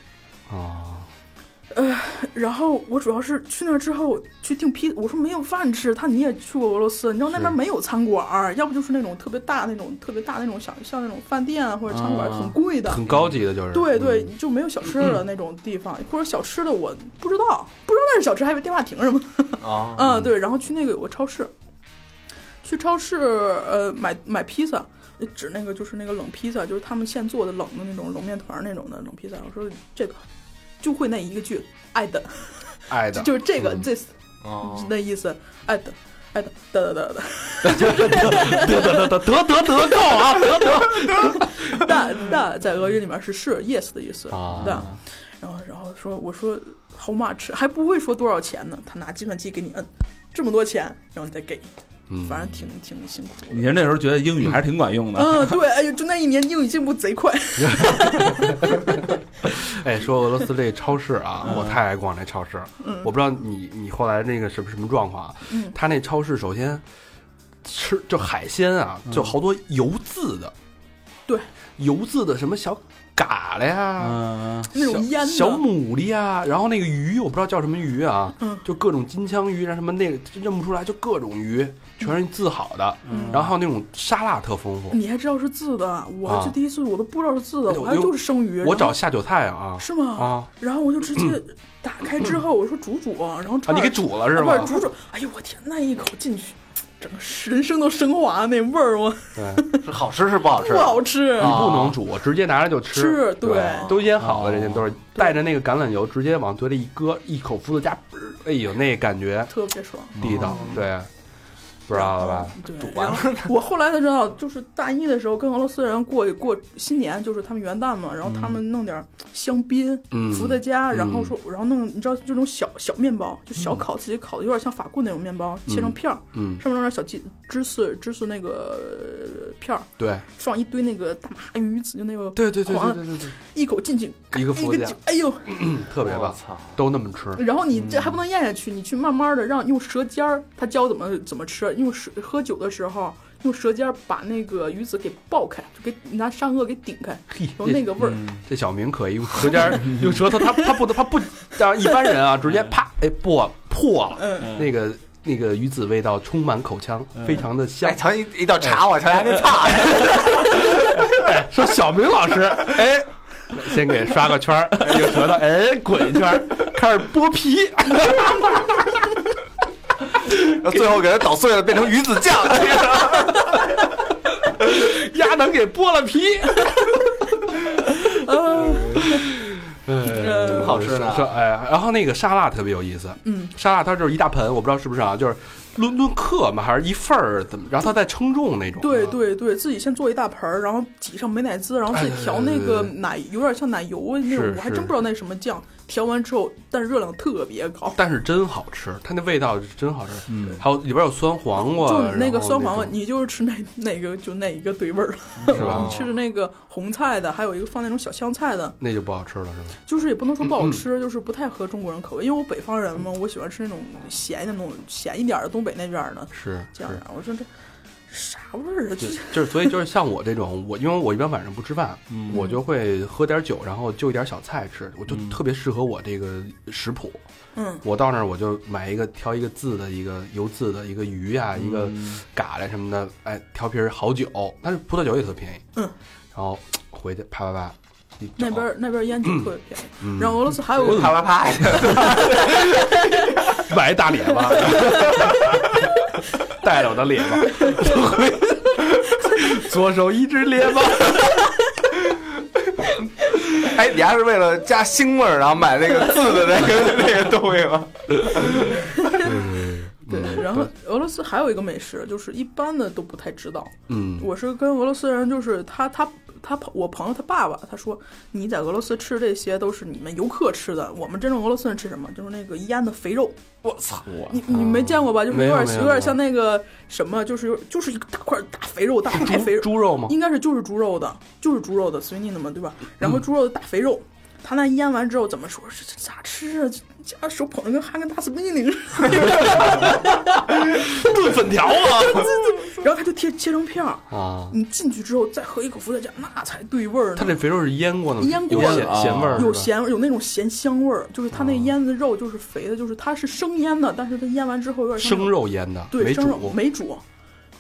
啊，然后我主要是去那儿之后去订披，我说没有饭吃，他你也去过俄罗斯，你知道那边没有餐馆儿，要不就是那种特别大那种特别大那种像像那种饭店啊或者餐馆儿，啊挺贵的。很高级的，就是对对嗯，就没有小吃的 那种地方，或者小吃的我不知道，不知道那是小吃，还以为电话亭什么。啊嗯，对，然后去那个有个超市，去超市呃买买披萨，指那个就是那个冷披萨，就是他们现做的冷的那种冷面团那种的冷披萨。我说这个就会那一个句，爱的，爱的，就是这个嗯 this 哦那意思，爱的。爱的，得得得得，得得得得得得得够啊，得得的的在俄语里面是是 yes 的意思，啊的。然后然后说我说 how much 还不会说多少钱呢，他拿计算器给你摁这么多钱，然后你再给，嗯反正挺挺辛苦的。你是那时候觉得英语还是挺管用的，嗯，对，哎呦，就那一年英语进步贼快。哎，说俄罗斯这超市啊，我太爱逛这超市。嗯我不知道你你后来那个什么什么状况啊？嗯他那超市首先吃就海鲜啊，就好多油渍的，对，油渍的什么小嘎啦呀，嗯，那种腌的小小牡蛎呀，然后那个鱼我不知道叫什么鱼啊，嗯就各种金枪鱼，然后什么那个认不出来，就各种鱼，全是自好的，嗯然后还有那种沙拉特丰富。你还知道是字的，我啊这第一次我都不知道是字的，我还就是生鱼。我找下酒菜啊是吗？啊然后我就直接 打开之后，我说煮煮，然后啊！你给煮了是啊吧？煮煮，哎呦我天，那一口进去，整个人生都升华那味儿，我对，是好吃是不好吃不？好吃。你不能煮，直接拿着就吃。吃对对，都腌好了，人家都是带着那个橄榄油，直接往嘴里一搁，一口麸子加，嘣儿哎呦，那感觉特别爽，地道。对，不知道了吧？对，然后我后来才知道，就是大一的时候跟俄罗斯人过过新年，就是他们元旦嘛，然后他们弄点香槟，嗯伏特加，然后嗯说，然后弄，你知道这种小小面包，就小烤自己烤的，有点像法棍那种面包，切成片儿，嗯，上面弄点小鸡芝士芝士那个呃片儿，对，放一堆那个大麻鱼子，就那个对对对黄对对对一口进去，一个一个伏甲酒，哎呦，嗯，特别棒，操！都那么吃。然后你这还不能咽下去，你去慢慢的让用舌尖儿，他教怎么怎么吃，用舌喝酒的时候用舌尖儿把那个鱼子给爆开，就给拿上颚给顶开，嘿，有那个味儿。这小明可以用舌尖儿用舌头，他他不他不像一般人啊，直接啪哎破破了，嗯，那个那个鱼子味道充满口腔，非常的香哎，。瞧一一道茶，我瞧还得擦。说小明老师，哎，先给刷个圈儿，用舌头哎滚一圈儿，开始剥皮，最后给它捣碎了，变成鱼子酱。鸭能给剥了皮。呃好吃呢说哎，然后那个沙拉特别有意思，嗯，沙拉它就是一大盆，我不知道是不是啊，就是论论克嘛，还是一份儿怎么，然后它再称重那种。对，对对，自己先做一大盆儿，然后挤上美乃滋，然后自己调那个奶，有点像奶油那种是，我还是真不知道那什么酱。调完之后，但是热量特别高，但是真好吃，它那味道是真好吃。嗯，还有里边有酸黄瓜，就是那个酸黄瓜，你就是吃那那个就那一个对味儿，是吧 你吃的那个红菜的，还有一个放那种小香菜的，那就不好吃了，是吧？就是也不能说不好嗯吃，就是不太合中国人口味。因为我北方人嘛，我喜欢吃那种咸的那种咸一点儿的东北那边儿的是是这样。我说这啥味儿啊？这就就是所以就是像我这种，我因为我一般晚上不吃饭，嗯我就会喝点酒，然后就一点小菜吃，我就嗯特别适合我这个食谱。嗯我到那儿我就买一个挑一个字的一个油渍的一个鱼呀、一个嘎啦什么的，哎，调瓶好酒，但是葡萄酒也特便宜。嗯，然后回去啪啪啪，那边那边烟酒特别便宜。嗯然后俄罗斯还有个啪啪啪，买一大列巴，带着我的脸吧，左手一只脸吧，哎，你还是为了加腥味儿，然后买那个字的那个那个东西吗？对，然后俄罗斯还有一个美食，就是一般的都不太知道。嗯，我是跟俄罗斯人，就是他他他朋我朋友他爸爸，他说你在俄罗斯吃这些都是你们游客吃的，我们真正俄罗斯人吃什么？就是那个腌的肥肉。我操！你你没见过吧？就是有有点没有有点像那个什么，就是有就是一个大块大肥肉，大排肥肉，猪肉吗？应该是就是猪肉的，就是猪肉的，随你的嘛，对吧？然后猪肉的大肥肉，他那腌完之后怎么说？这这咋吃啊？这家手捧着跟哈根达斯冰激凌似的，炖粉条啊！然后他就切切成片儿。啊，你进去之后再喝一口伏特加，那才对味儿呢。他这肥肉是腌过的吗，腌过有咸的咸味儿，有咸有那种咸香味儿，就是他那腌的肉就是肥的，就是它是生腌的，但是它腌完之后有点生肉腌的，对生肉。没煮，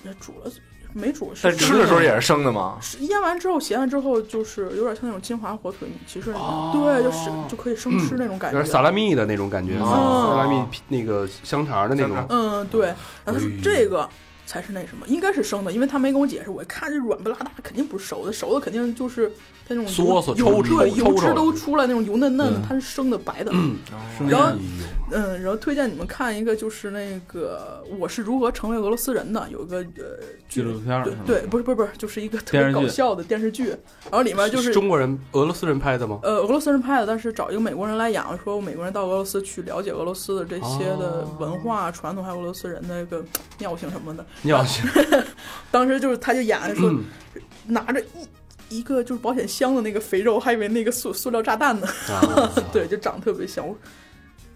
那煮了没煮，是但吃的时候也是生的吗？腌完之后咸了之后就是有点像那种金华火腿，你其实哦对就是就可以生吃那种感觉有点。萨拉米的那种感觉，哦萨拉米那个香肠的那种，嗯，对。然后他说这个才是那什么，应该是生的，因为他没跟我解释。我一看这软不拉哒，肯定不是熟的，熟的肯定就是它那种嗦嗦油抽抽对油脂都出来那种油嫩嫩的嗯，它是生的白的。嗯，然后嗯，然后推荐你们看一个，就是那个我是如何成为俄罗斯人的，有一个呃纪录片儿对对，不是不是不是，就是一个特别搞笑的电视剧，然后里面就是中国人、俄罗斯人拍的吗？呃，俄罗斯人拍的，但是找一个美国人来演，说美国人到俄罗斯去了解俄罗斯的这些的哦文化、传统，还有俄罗斯人的那个尿性什么的。尿性，当时就是他就演说、嗯拿着一一个就是保险箱的那个肥肉，还以为那个塑塑料炸弹呢，啊 对，就长得特别像。我说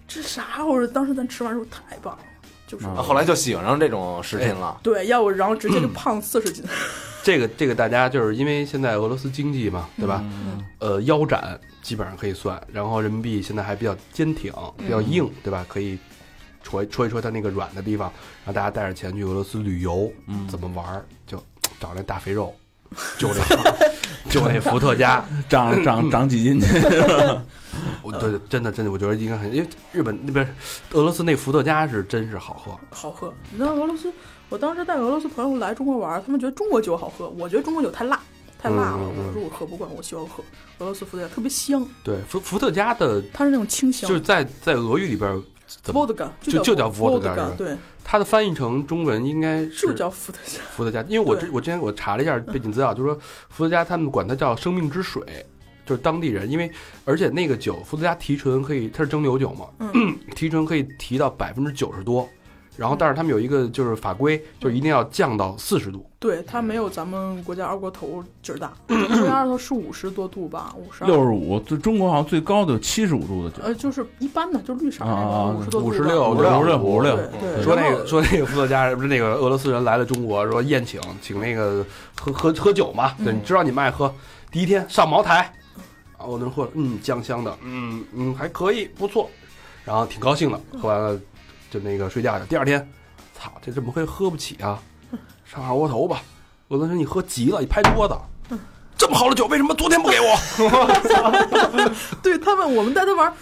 这啥？我说当时咱吃完之后太棒了，就是、后来就喜欢上这种食品了。对，要不然后直接就胖四十斤。这个这个大家就是因为现在俄罗斯经济嘛，对吧？嗯呃，腰斩基本上可以算，然后人民币现在还比较坚挺，比较硬，对吧？可以戳戳一戳它那个软的地方，然后大家带着钱去俄罗斯旅游，嗯怎么玩儿就找那大肥肉，就那就那伏特加，长长长几斤去，我对真的真的，我觉得应该很，因为日本那边俄罗斯那伏特加是真是好喝，好喝。你知道俄罗斯，我当时带俄罗斯朋友来中国玩，他们觉得中国酒好喝，我觉得中国酒太辣，太辣了。我说我喝不惯，我喜欢喝俄罗斯伏特加，特别香，对伏伏特加的，它是那种清香。就是在在俄语里边 vodka 就就就叫 vodka 是 vodka，吧？对，它的翻译成中文应该是就叫伏特加。伏特加，因为我之我之前我查了一下背景资料，就是说伏特加他们管它叫生命之水，就是当地人，因为而且那个酒伏特加提纯可以，它是蒸馏酒嘛，嗯。提纯可以提到百分之九十多，然后但是他们有一个就是法规，就是一定要降到四十度，对，它没有咱们国家二锅头劲儿大，国家二锅头是五十多度吧，五十六十五，最中国好像最高的有七十五度的酒，呃，就是一般的，就绿色那啊个五十多度吧，56五十六五十六说那个 说那个伏特加不是那个俄罗斯人来了中国，说宴请请那个喝喝喝酒嘛，对，嗯你知道你们爱喝，第一天上茅台，啊，我那喝，嗯，酱香的，嗯嗯还可以，不错，然后挺高兴的，喝完了就那个睡觉去。第二天，操，这怎么会喝不起啊？上二锅头吧。俄罗斯人你喝急了，你拍桌子，这么好的酒为什么昨天不给我？对他们，我们带他玩，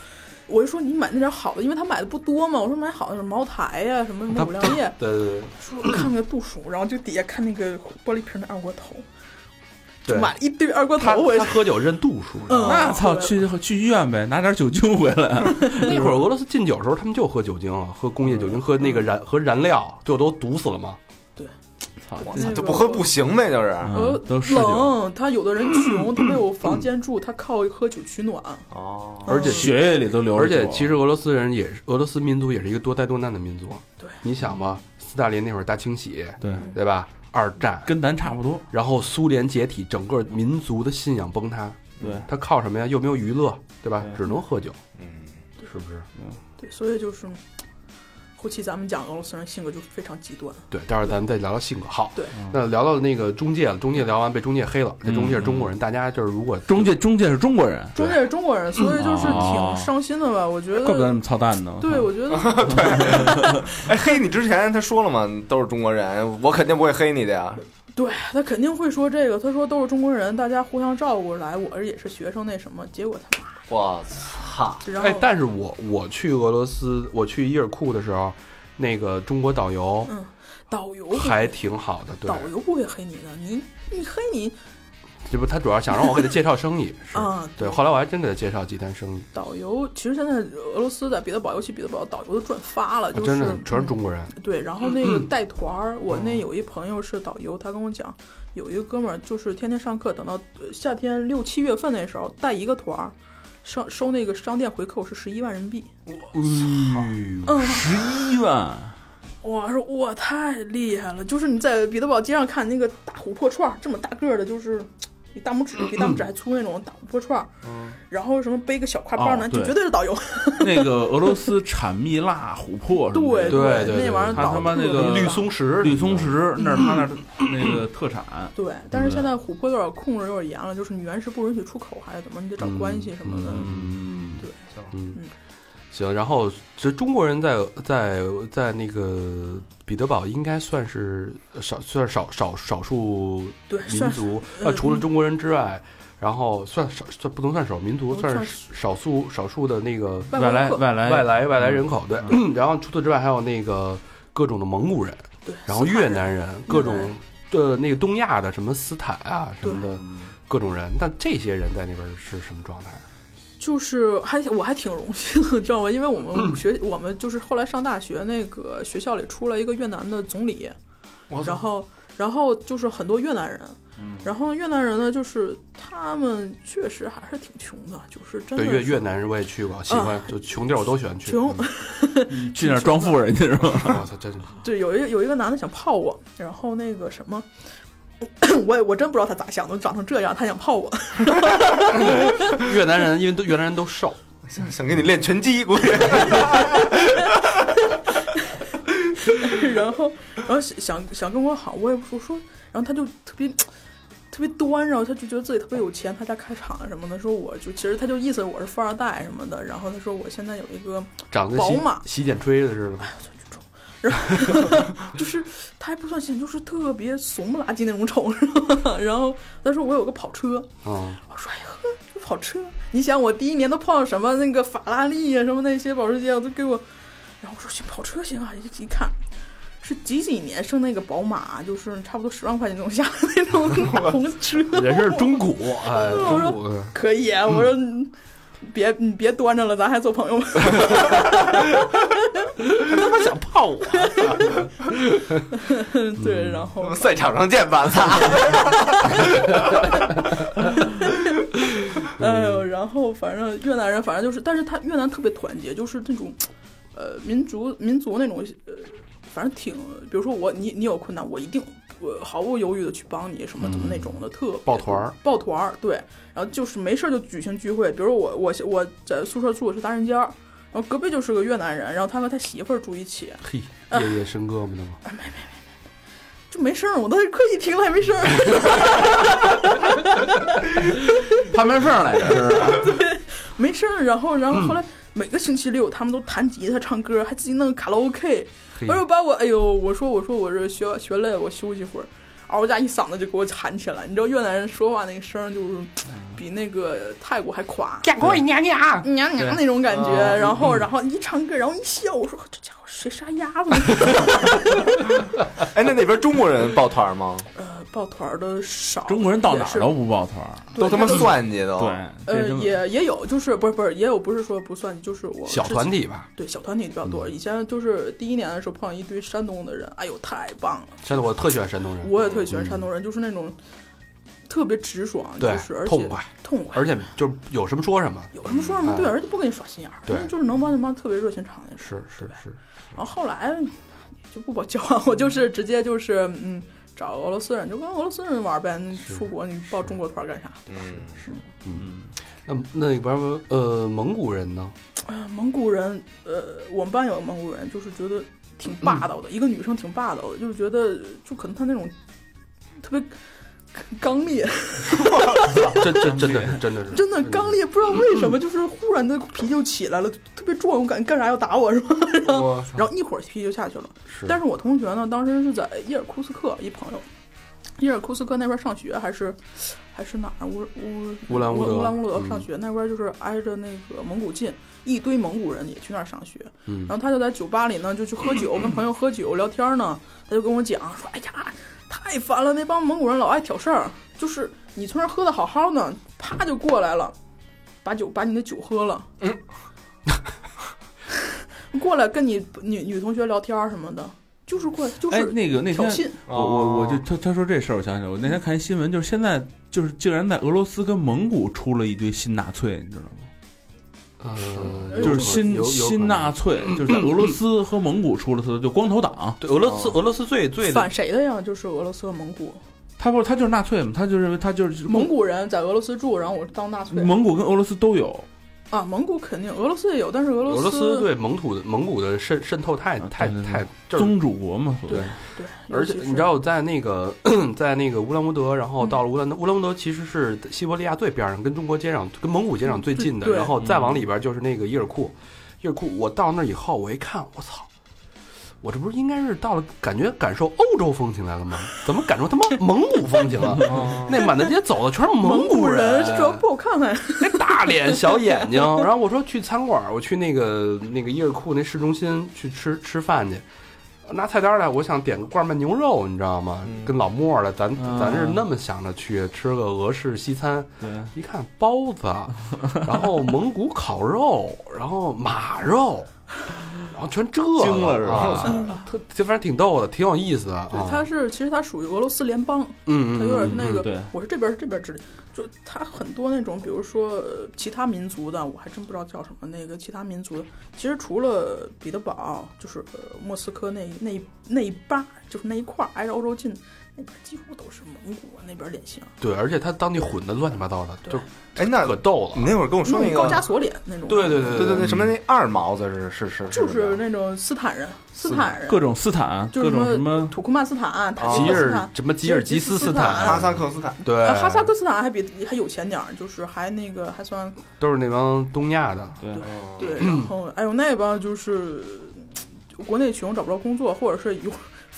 我就说你买那点好的，因为他买的不多嘛。我说买好的是茅台呀、什么什么五粮液，对对对说看那个度数，然后就底下看那个玻璃瓶的二锅头，就对，买一堆二锅头。我也他喝酒认度数，那操，去去医院呗，拿点酒精回来。那会儿俄罗斯禁酒的时候，他们就喝酒精啊，喝工业酒精，喝那个燃和燃料，最后都毒死了吗？对，我操，就不喝不行呗，就是。嗯呃，冷，他有的人穷，他没有房间住，他靠喝酒取暖。哦，而且血液里都流而且其实俄罗斯人也是俄罗斯民族也是一个多灾多难的民族。对，你想吧，斯大林那会儿大清洗，对，对吧？二战，跟咱差不多。然后苏联解体，整个民族的信仰崩塌，对，他靠什么呀？又没有娱乐，对吧？对只能喝酒，嗯，是不是？嗯对，所以就是后期咱们讲俄罗斯人性格就非常极端。对，待会儿咱们再聊聊性格。好，对，那聊到那个中介了，中介聊完被中介黑了，这中介是中国嗯人，大家就是如果中介中介是中国人，中介是中国人，所以就是哦挺伤心的吧？我觉怪不得那，么操蛋呢。对，我觉得 对 哎，黑你之前他说了嘛，都是中国人，我肯定不会黑你的呀。对他肯定会说这个。他说都是中国人，大家互相照顾来，我也是学生那什么。结果他妈，我操！哎，但是我我去俄罗斯，我去伊尔库的时候，那个中国导游嗯，导游还挺好的，对。导，游不会黑你的，你你黑你。这不他主要想让我给他介绍生意，是，啊，对，后来我还真给他介绍几单生意，导游其实现在俄罗斯在彼得堡，尤其彼得堡，导游都赚发了，就是。啊真的全是中国人，对，然后那个 带团儿，我那有一朋友是导游，他跟我讲，有一个哥们儿就是天天上课，等到呃夏天六七月份那时候带一个团儿，收收那个商店回扣是十一万人民币。嗯，嗯，十一万，我说哇，太厉害了！就是你在彼得堡街上看那个大琥珀串儿，这么大个儿的，就是比大拇指比大拇指还粗那种大琥珀串儿，然后什么背个小挎包呢，就哦对绝对是导游。那个俄罗斯产蜜蜡琥珀什么的，对对对那玩意儿他导他妈那个绿松石，绿松石那是他那儿那个特产，对，但是现在琥珀有点控制有点严了，就是你原石不允许出口，还是怎么，你得找关系什么的。嗯，对，嗯嗯，行，然后其实中国人在在在那个彼得堡应该算是少算少少少数，民族，呃那除了中国人之外，然后算少算不能算少数民族，算是少数少数的那个外外来外来外来外来人口对，嗯 然后除此之外还有那个各种的蒙古人，对，然后越南人，各种的那个东亚的什么斯坦啊什么的嗯各种人，但这些人在那边是什么状态？就是还我还挺荣幸的，知道吗？因为我嗯们学、我们就是后来上大学，那个学校里出了一个越南的总理，然后然后就是很多越南人，嗯然后越南人呢，就是他们确实还是挺穷的，就是真的是越越南人我也去过，喜欢就穷地儿我都喜欢 去。穷。嗯去那儿装富人去是吧？我操，真是对，有一个有一个男的想泡我，然后那个什么。我也我真不知道他咋想的，长成这样，他想泡我。越南人，因为都越南人都瘦，想想给你练拳击，估计。然后，然后想想跟我好，我也不说说，然后他就特别特别端，然后他就觉得自己特别有钱，他家开厂什么的，说我就其实他就意思我是富二代什么的，然后他说我现在有一个，长得洗宝马洗剪吹的似的。然后 就是他还不算显，就是特别怂不拉几那种丑？然后他说我有个跑车，嗯，我说哎呵，这跑车，你想我第一年都碰上什么那个法拉利呀、什么那些保时捷，我都给我，然后我说行，跑车行啊，一一看。是几几年生那个宝马，就是差不多十万块钱那种下的那种大 红车，人是中古，哎，我说中古。可以啊。我说你别你别端着了，咱还做朋友吗？他妈想泡我，对，然后 赛场上见吧，操！哎呦，然后反正越南人，反正就是，但是他越南特别团结，就是那种，呃，民族民族那种，呃，反正挺，比如说我你你有困难，我一定我毫不犹豫的去帮你，什么怎么那种的，特抱团儿，抱团儿，对，然后就是没事儿就举行聚会，比如我我我在宿舍住的是单人间儿，然后隔壁就是个越南人，然后他和他媳妇儿住一起，嘿，夜夜笙歌嘛，那吗？就没事儿，我都刻意听了还没事儿，攀门缝来着，是吧？没事儿，然后然后后来每个星期六他们都弹吉他唱歌，还自己弄卡拉 OK。嘿我说把我，哎呦，我说我说我这学学累了，我休息会儿。嗷家一嗓子就给我喊起来。你知道越南人说话那个声儿就是比那个泰国还垮，见过娘娘，娘娘那种感觉。对然后然后一唱歌，然后一笑，我说这家伙谁杀鸭子呢？哎，那那边中国人抱团吗？呃，抱团儿的少，中国人到哪儿都不抱团儿，都他妈算计都。对，呃，也也有，就是不是不是，也有不是说不算计，就是我小团体吧，对小团体比较多。嗯以前就是第一年的时候碰到一堆山东的人，哎呦太棒了！真的我特喜欢山东人，我也特喜欢山东人，就是那种特别直爽，对就是而且痛快，痛快，而且就是有什么说什么，有什么说什么，哎对，而且不跟你耍心眼儿，对就是能帮就帮，特别热心肠那种。是是是，然后后来就不保交往，我就是直接就是嗯。找俄罗斯人就跟俄罗斯人玩呗，你出国你报中国团干啥？是是，嗯，那那里边呃蒙古人呢？呃，蒙古人，呃，我们班有个蒙古人，就是觉得挺霸道的，一个女生挺霸道的，就是觉得就可能她那种特别刚烈，真真真的是真的是真的刚烈，不知道为什么，就是忽然的脾气就起来了，特别壮，我感觉干啥要打我是吧？然后然后一会儿脾气就下去了。但是我同学呢，当时是在伊尔库斯克，一朋友，伊尔库斯克那边上学，还是还是哪儿？乌乌乌兰乌德乌兰乌德嗯上学，那边就是挨着那个蒙古近，一堆蒙古人也去那儿上学。嗯然后他就在酒吧里呢，就去喝酒，跟朋友喝酒聊天呢。他就跟我讲说：“哎呀，太烦了，那帮蒙古人老爱挑事儿，就是你从那儿喝的好好的，啪就过来了，把酒把你的酒喝了，嗯，过来跟你女女同学聊天儿什么的，就是过来就是哎，那个那天。我我我就他他说这事儿，我想起来，我那天看一新闻，就是现在就是竟然在俄罗斯跟蒙古出了一堆新纳粹，你知道吗？呃，就是新新纳粹，就是在俄罗斯和蒙古出了次，就光头党。对俄罗斯俄罗斯最最反谁的呀？就是俄罗斯和蒙古，他不是他就是纳粹嘛？他就认为他就是蒙古人在俄罗斯住，然后我当纳粹蒙古跟俄罗斯都有，啊。蒙古肯定，俄罗斯也有，但是俄罗斯俄罗斯对蒙古的蒙古的渗渗透太啊太太宗主国嘛，对。对，而且你知道，在那个在那个乌兰乌德，然后嗯到了乌兰乌兰乌德，其实是西伯利亚最边上，跟中国接壤，跟蒙古接壤最近的。对然后再往里边就是那个伊尔库，伊尔库。我到那以后，我一看，我操！我这不是应该是到了感觉感受欧洲风情来了吗？怎么感受他妈蒙古风情了？那满大街走的全是蒙古人主要不好看看。那大脸小眼睛。然后我说去餐馆，我去那个那个伊尔库那市中心去吃吃饭去，拿菜单来，我想点个罐焖牛肉，你知道吗？嗯跟老莫的，咱嗯咱是那么想着去吃个俄式西餐，对，一看包子，然后蒙古烤肉，然后马肉。然 后全这个惊了是吧啊 特这反正挺逗的，挺有意思的对，啊。它是其实它属于俄罗斯联邦，嗯嗯它有点嗯那个，对我是这边是这边治理，就它很多那种，比如说呃其他民族的，我还真不知道叫什么那个其他民族的，其实除了彼得堡，就是呃莫斯科那那一那一扒，就是那一块挨着欧洲近，那边几乎都是蒙古那边脸型，对，而且他当地混的乱七八糟的，就哎，那可逗了。你那会儿跟我说那个高加索脸那种，对对对对对对，什么那二毛子是是是，就是那种斯坦人，斯坦人，各种斯坦，各就是种什么土库曼斯坦、塔吉吉尔。什么吉尔吉斯斯坦哈萨克斯坦，对呃，哈萨克斯坦还比还有钱点儿，就是还那个还算都是那帮东亚的，对对，然后哎呦那帮就是国内穷找不着工作，或者是有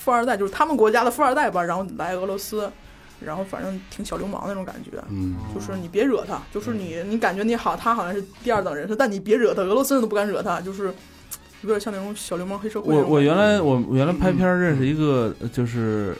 富二代，就是他们国家的富二代吧，然后来俄罗斯，然后反正挺小流氓那种感觉。嗯，就是你别惹他，就是你你感觉你好，他好像是第二等人士，但你别惹他，俄罗斯人都不敢惹他，就是有点像那种小流氓黑社会我。我原来我我原来拍片认识一个呃就是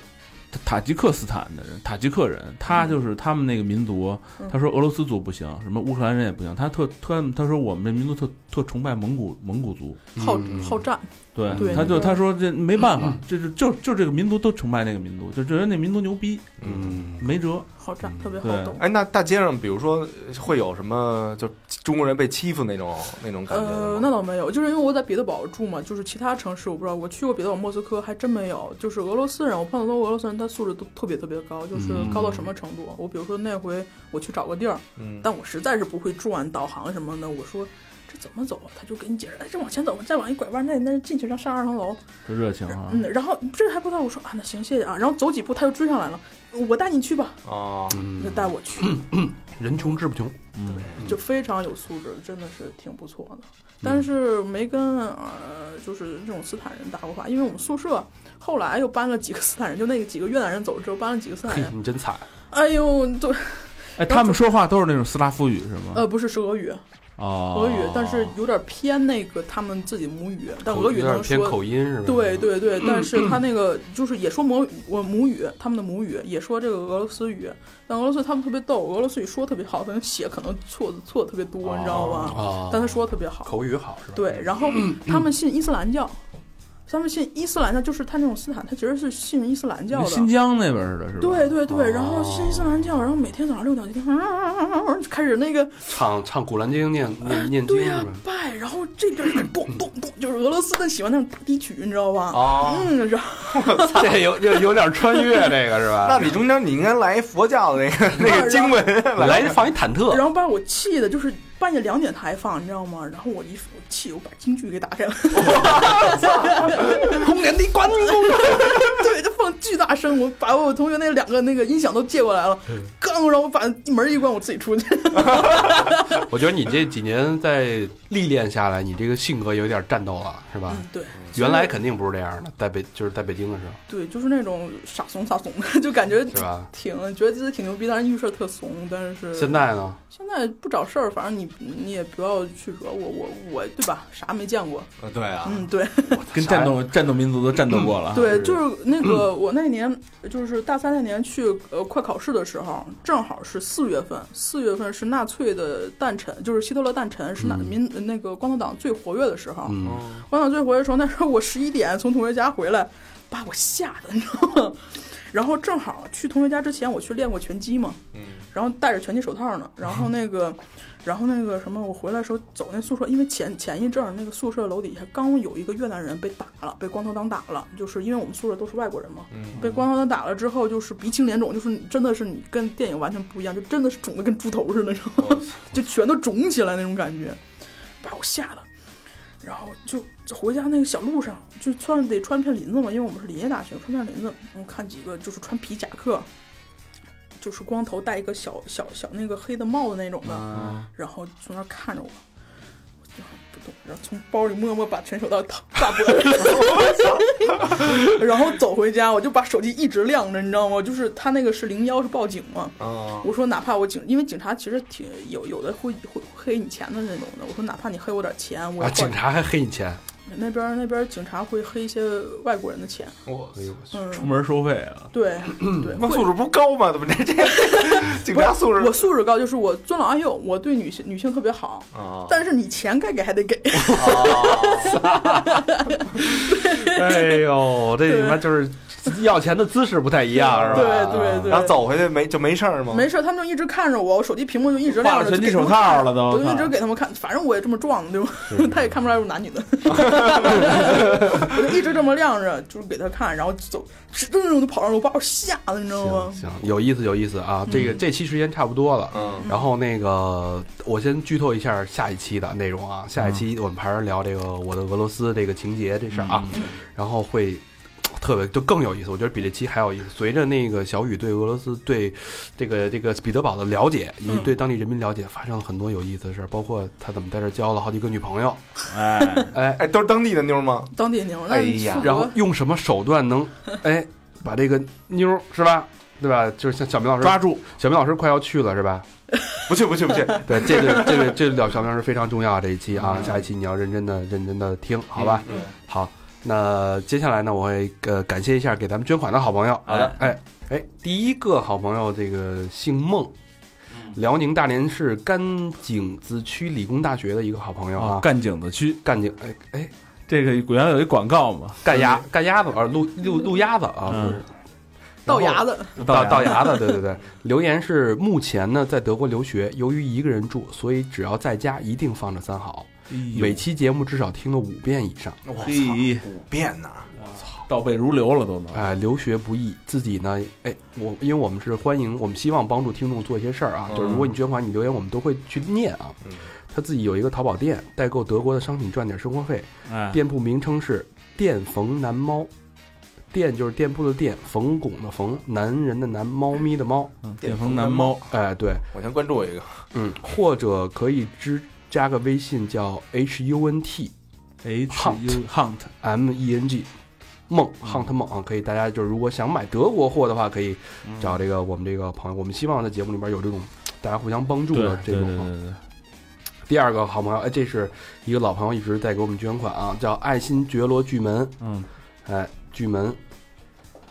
塔吉克斯坦的人，塔吉克人，他就是他们那个民族嗯，他说俄罗斯族不行，什么乌克兰人也不行，他特特他说我们这民族特特崇拜蒙古蒙古族，好嗯好战，对，对他就他说这没办法，这是就就这个民族都崇拜那个民族，就觉得那民族牛逼，嗯，没辙。好战，特别好斗。哎，那大街上，比如说会有什么就中国人被欺负那种那种感觉呃，那倒没有，就是因为我在彼得堡住嘛，就是其他城市我不知道，我去过彼得堡、莫斯科，还真没有。就是俄罗斯人，我碰到都俄罗斯人，他素质都特别特别高，就是嗯高到什么程度？我比如说那回我去找个地儿，嗯，但我实在是不会转导航什么的，我说这怎么走啊？他就给你解释，哎，这往前走，再往一拐弯，那那进去上上二层楼。这热情啊！嗯，然后这还不到，我说啊，那行，谢谢啊。然后走几步他又追上来了，我带你去吧，哦，就带我去，人穷志不穷，对，就非常有素质，真的是挺不错的。但是没跟呃就是这种斯坦人打过话，因为我们宿舍后来又搬了几个斯坦人，就那个几个越南人走了之后搬了几个斯坦嘿人，你真惨，哎呦，对，哎，他们说话都是那种斯拉夫语是吗？呃，不是是俄语，哦，俄语，但是有点偏那个他们自己母语，但俄语有点偏能说。口音是吧？对对对，但是他那个就是也说母我母语，他们的母语也说这个俄罗斯语，但俄罗斯他们特别逗，俄罗斯语说特别好，可能写可能错的错的特别多，你知道吗？啊，但他说的特别好。口语好是吧？对，然后他们信伊斯兰教，他们信伊斯兰教，就是他那种斯坦，他其实是信伊斯兰教的。新疆那边似的，是吧？对对对，哦然后信伊斯兰教，然后每天早上六点就 开始那个唱唱《古兰经》念念念经对呀、是吧？拜，然后这边儿咚咚咚，就是俄罗斯的喜欢那种大低曲，你知道吧？哦，嗯，然后 这有有有点穿越这个是吧？那你中间你应该来一佛教的那个那个经文来放一忐忑，然后把我气的，就是半夜两点他还放，你知道吗？然后我一我气，我把京剧给打开了，红莲的关公。对，就放巨大声，我把我同学那两个那个音响都借过来了，刚让我把门一关，我自己出去。我觉得你这几年在历练下来，你这个性格有点战斗了，是吧？嗯，对。原来肯定不是这样的，在北就是在北京的时候，对，就是那种傻怂傻怂的，就感觉是吧？挺觉得自己挺牛逼，但是遇事儿特怂。但是现在呢？现在不找事儿，反正你你也不要去惹我，我我对吧？啥没见过？对啊，嗯，对跟战斗战斗民族都战斗过了。对，就是那个我那年就是大三那年去呃快考试的时候，正好是四月份，四月份是纳粹的诞辰，就是希特勒诞辰，是纳嗯民那个光头党最活跃的时候。嗯，光头党最活跃的时候，那时候我十一点从同学家回来，把我吓的，你知道吗？然后正好去同学家之前，我去练过拳击嘛，嗯，然后戴着拳击手套呢，然后那个，然后那个什么，我回来的时候走那宿舍，因为前前一阵儿那个宿舍楼底下刚有一个越南人被打了，被光头党打了，就是因为我们宿舍都是外国人嘛，嗯。被光头党打了之后，就是鼻青脸肿，就是真的是你跟电影完全不一样，就真的是肿的跟猪头似的，你知道吗？就全都肿起来那种感觉，把我吓的。然后就就回家那个小路上，就穿得穿片林子嘛，因为我们是林业大学，穿片林子，然后看几个就是穿皮夹克，就是光头戴一个小小小那个黑的帽子那种的，然后从那看着我，动，然后从包里默默把拳手套掏大脖子，然后走回家，我就把手机一直亮着，你知道吗？就是他那个是零幺是报警嘛，啊，我说哪怕我警，因为警察其实挺有有的会会黑你钱的那种的。我说哪怕你黑我点钱，我啊，警察还黑你钱，那边那边警察会黑一些外国人的钱。我哎呦，出嗯，门收费啊！对对，会那素质不高吗？怎么这这 警察素质我素质高，就是我尊老爱幼，我对女性女性特别好。啊？但是你钱该给还得给 哎呦，这你妈就是要钱的姿势不太一样，是吧？对对对然后走回去没就没事儿吗？没事，他们就一直看着我，我手机屏幕就一直亮着，挂了拳击就给他们手套了都我就一直给他们看，反正我也这么壮，对吧？他也看不出来是男女的，我就一直这么亮着，就是给他看，然后走，直噔噔就跑上楼，把我吓的，你知道吗行？行，有意思有意思啊！这个这期时间差不多了。嗯然后那个，我先剧透一下下一期的内容啊。下一期我们还是聊这个我的俄罗斯这个情节这事儿啊，然后会特别就更有意思，我觉得比这期还有意思。随着那个小雨对俄罗斯对这个这个彼得堡的了解，以及对当地人民了解，发生了很多有意思的事儿，包括他怎么在这儿交了好几个女朋友，哎，哎，哎，都是当地的妞吗？当地牛，那哎呀然后用什么手段能哎把这个妞是吧？对吧？就是像小明老师抓住小明老师快要去了是吧？不去不去不去，对，这个这个这个聊小明老师非常重要这一期啊，下一期你要认真的认真的听，好吧？嗯好，那接下来呢，我会呃感谢一下给咱们捐款的好朋友。好的，哎哎，第一个好朋友这个姓孟，辽宁大连市甘井子区理工大学的一个好朋友啊，啊，干井子区。甘井哎哎。这个原来有一广告嘛，干鸭干鸭子啊，路路路鸭子啊，嗯。不是。到牙子，到到牙子，对对对。留言是目前呢在德国留学，由于一个人住，所以只要在家一定放着三好。每期节目至少听了五遍以上。我操，嘿五遍呐！倒背如流了都能。哎，留学不易，自己呢，哎，我因为我们是欢迎，我们希望帮助听众做一些事儿啊，嗯就是如果你捐款，你留言，我们都会去念啊。嗯他自己有一个淘宝店，代购德国的商品赚点生活费，哎，店铺名称是店冯男猫，店就是店铺的店，冯巩的冯，男人的男，猫咪的猫。嗯电冯男猫，哎，对，我先关注一个，嗯，或者可以支加个微信叫 H U N T H U Hunt，M E N G，梦 Hunt 梦啊，可以大家就是如果想买德国货的话，可以找这个我们这个朋友。我们希望在节目里边有这种大家互相帮助的这种第二个好朋友，哎，这是一个老朋友一直在给我们捐款啊，叫爱新觉罗巨门，嗯。哎，巨门，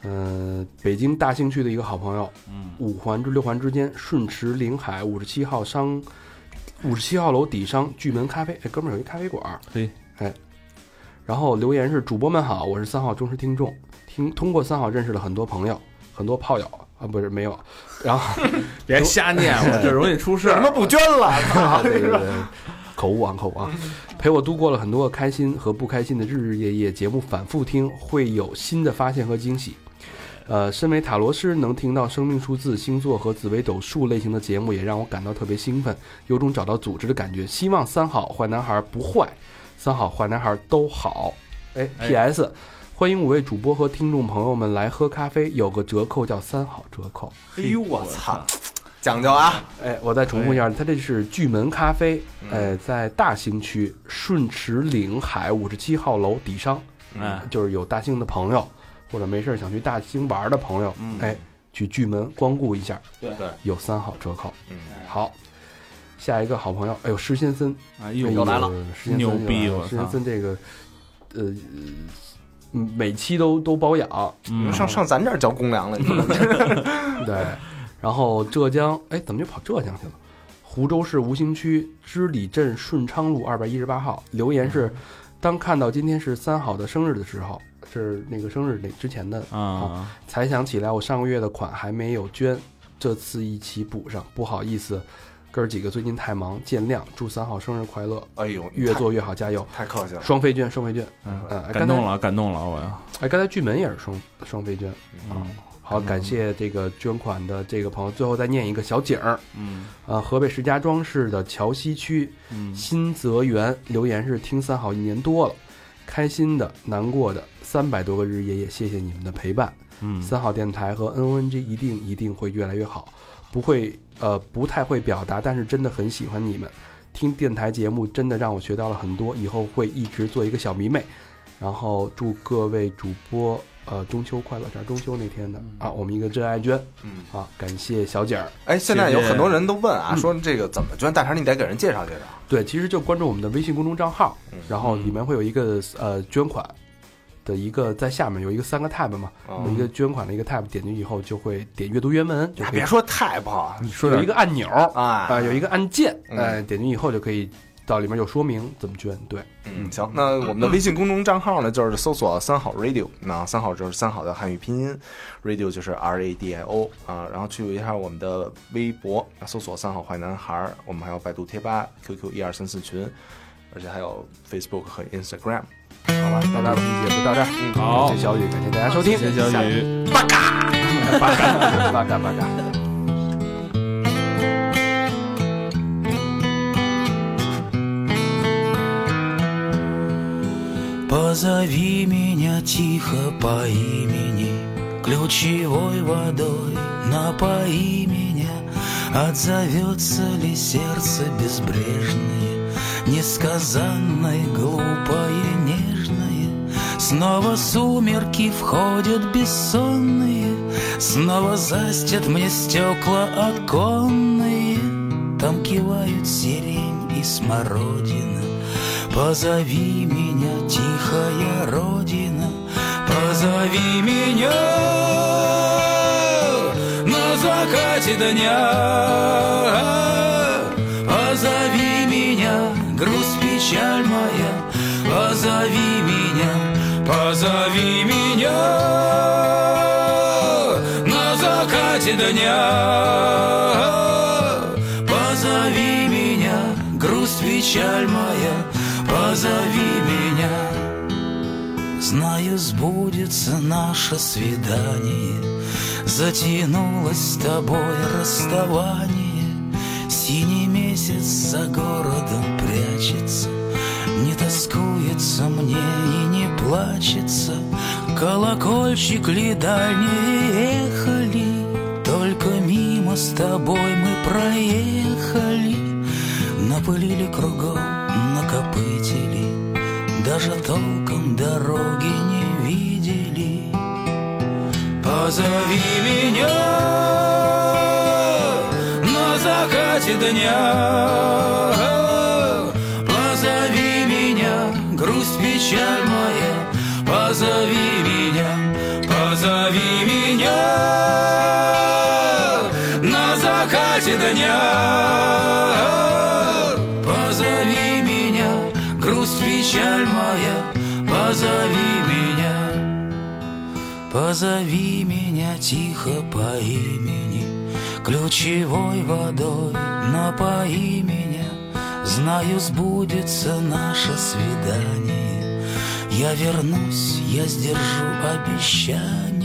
呃，北京大兴区的一个好朋友，嗯。五环至六环之间，顺驰临海五十七号商，五十七号楼底商巨门咖啡，哎，哥们儿有一咖啡馆儿，嘿，哎，然后留言是主播们好，我是三号忠实听众，听通过三号认识了很多朋友，很多炮友啊，不是没有，然后别瞎念，我这容易出事为什么。不捐了？操！对对对，口误啊口误啊，陪我度过了很多个开心和不开心的日日夜夜，节目反复听会有新的发现和惊喜。呃，身为塔罗师，能听到生命数字、星座和紫微斗数类型的节目，也让我感到特别兴奋，有种找到组织的感觉。希望三好坏男孩不坏，三好坏男孩都好。哎哎，P.S. 欢迎五位主播和听众朋友们来喝咖啡，有个折扣叫三好折扣。哎呦我操，讲究啊！哎，我再重复一下，它这是巨门咖啡，嗯哎，在大兴区顺驰领海五十七号楼底商，嗯，就是有大兴的朋友，或者没事儿想去大兴玩的朋友，嗯。哎，去巨门光顾一下，对。对，有三好折扣。嗯，好，下一个好朋友，哎呦，石先森。哎呦，又来了，施先森牛逼了石先森这个，呃，嗯每期都都保养，嗯。上上咱这儿交公粮了，你说 对，然后浙江，哎，怎么就跑浙江去了？湖州市吴兴区织里镇顺昌路二百一十八号。留言是：当看到今天是三好的生日的时候，是那个生日那之前的，啊，才想起来我上个月的款还没有捐，这次一起补上，不好意思，哥儿几个最近太忙，见谅。祝三好生日快乐，哎呦，越做越好，加油！太客气了。双飞捐，双飞捐。嗯感动了，感动了，我呀，哎，刚才剧门也是双双飞捐。嗯好，感谢这个捐款的这个朋友。最后再念一个小景儿，嗯啊，河北石家庄市的桥西区嗯新泽园留言是听三好一年多了，开心的、难过的三百多个日夜夜，谢谢你们的陪伴。嗯，三号电台和 NONG 一定一定会越来越好，不会呃不太会表达，但是真的很喜欢你们。听电台节目真的让我学到了很多，以后会一直做一个小迷妹。然后祝各位主播呃中秋快乐，这是中秋那天的啊，我们一个真爱捐嗯，啊，感谢小景儿。哎，现在有很多人都问啊，嗯说这个怎么捐？大肠你得给人介绍介绍。对，其实就关注我们的微信公众账号，嗯然后里面会有一个呃捐款的一个在下面有一个三个 tab 嘛，哦。有一个捐款的一个 tab，点进去以后就会点阅读原文，就别说 tab，，你说有一个按钮啊、哎，有一个按键，嗯。哎、点进去以后就可以到里面有说明怎么捐。对，嗯，行，那我们的微信公众账号呢，就是搜索“三好 radio”，那三好就是三好的汉语拼音，radio 就是 R A D I O 啊，然后去一下我们的微博，搜索“三好坏男孩儿”，我们还有百度贴吧、QQ 一二三四群，而且还有 Facebook 和 Instagram。好吧，那咱们这期节目就到这儿。嗯好感谢小雨，感谢大家收听，谢谢小雨。八嘎八嘎八嘎。 Позови меня тихо по имени Ключевой водой напои меня Отзовется ли сердце безбрежное Несказанное, глупое, нежное Снова сумерки входят бессонные Снова застят мне стекла оконные. Там кивают сирень и смородина. Позови меня, тихая родина, позови меня. На закате дня. Позови меня, грусть, печаль моя, позови меня, позови меня на закате дня. Позови меня, грусть, печаль моя, позови меня. Знаю, сбудется наше свидание, Затянулось с тобой расставание. Синий месяц за городом прячется, Не тоскуется мне и не плачется. Колокольчик ли дальние ехали, Только мимо с тобой мы проехали. Напылили кругом, накопытили даже толком дороги не видели. Позови меня на закате дня. Позови меня, грусть, печаль моя. Позови меня, позови меня на закате дня. Позови меня, грусть, печаль моя. Позови меня. Позови меня тихо по имени, Ключевой водой напои меня. Знаю, сбудется наше свидание. Я вернусь, я сдержу обещание.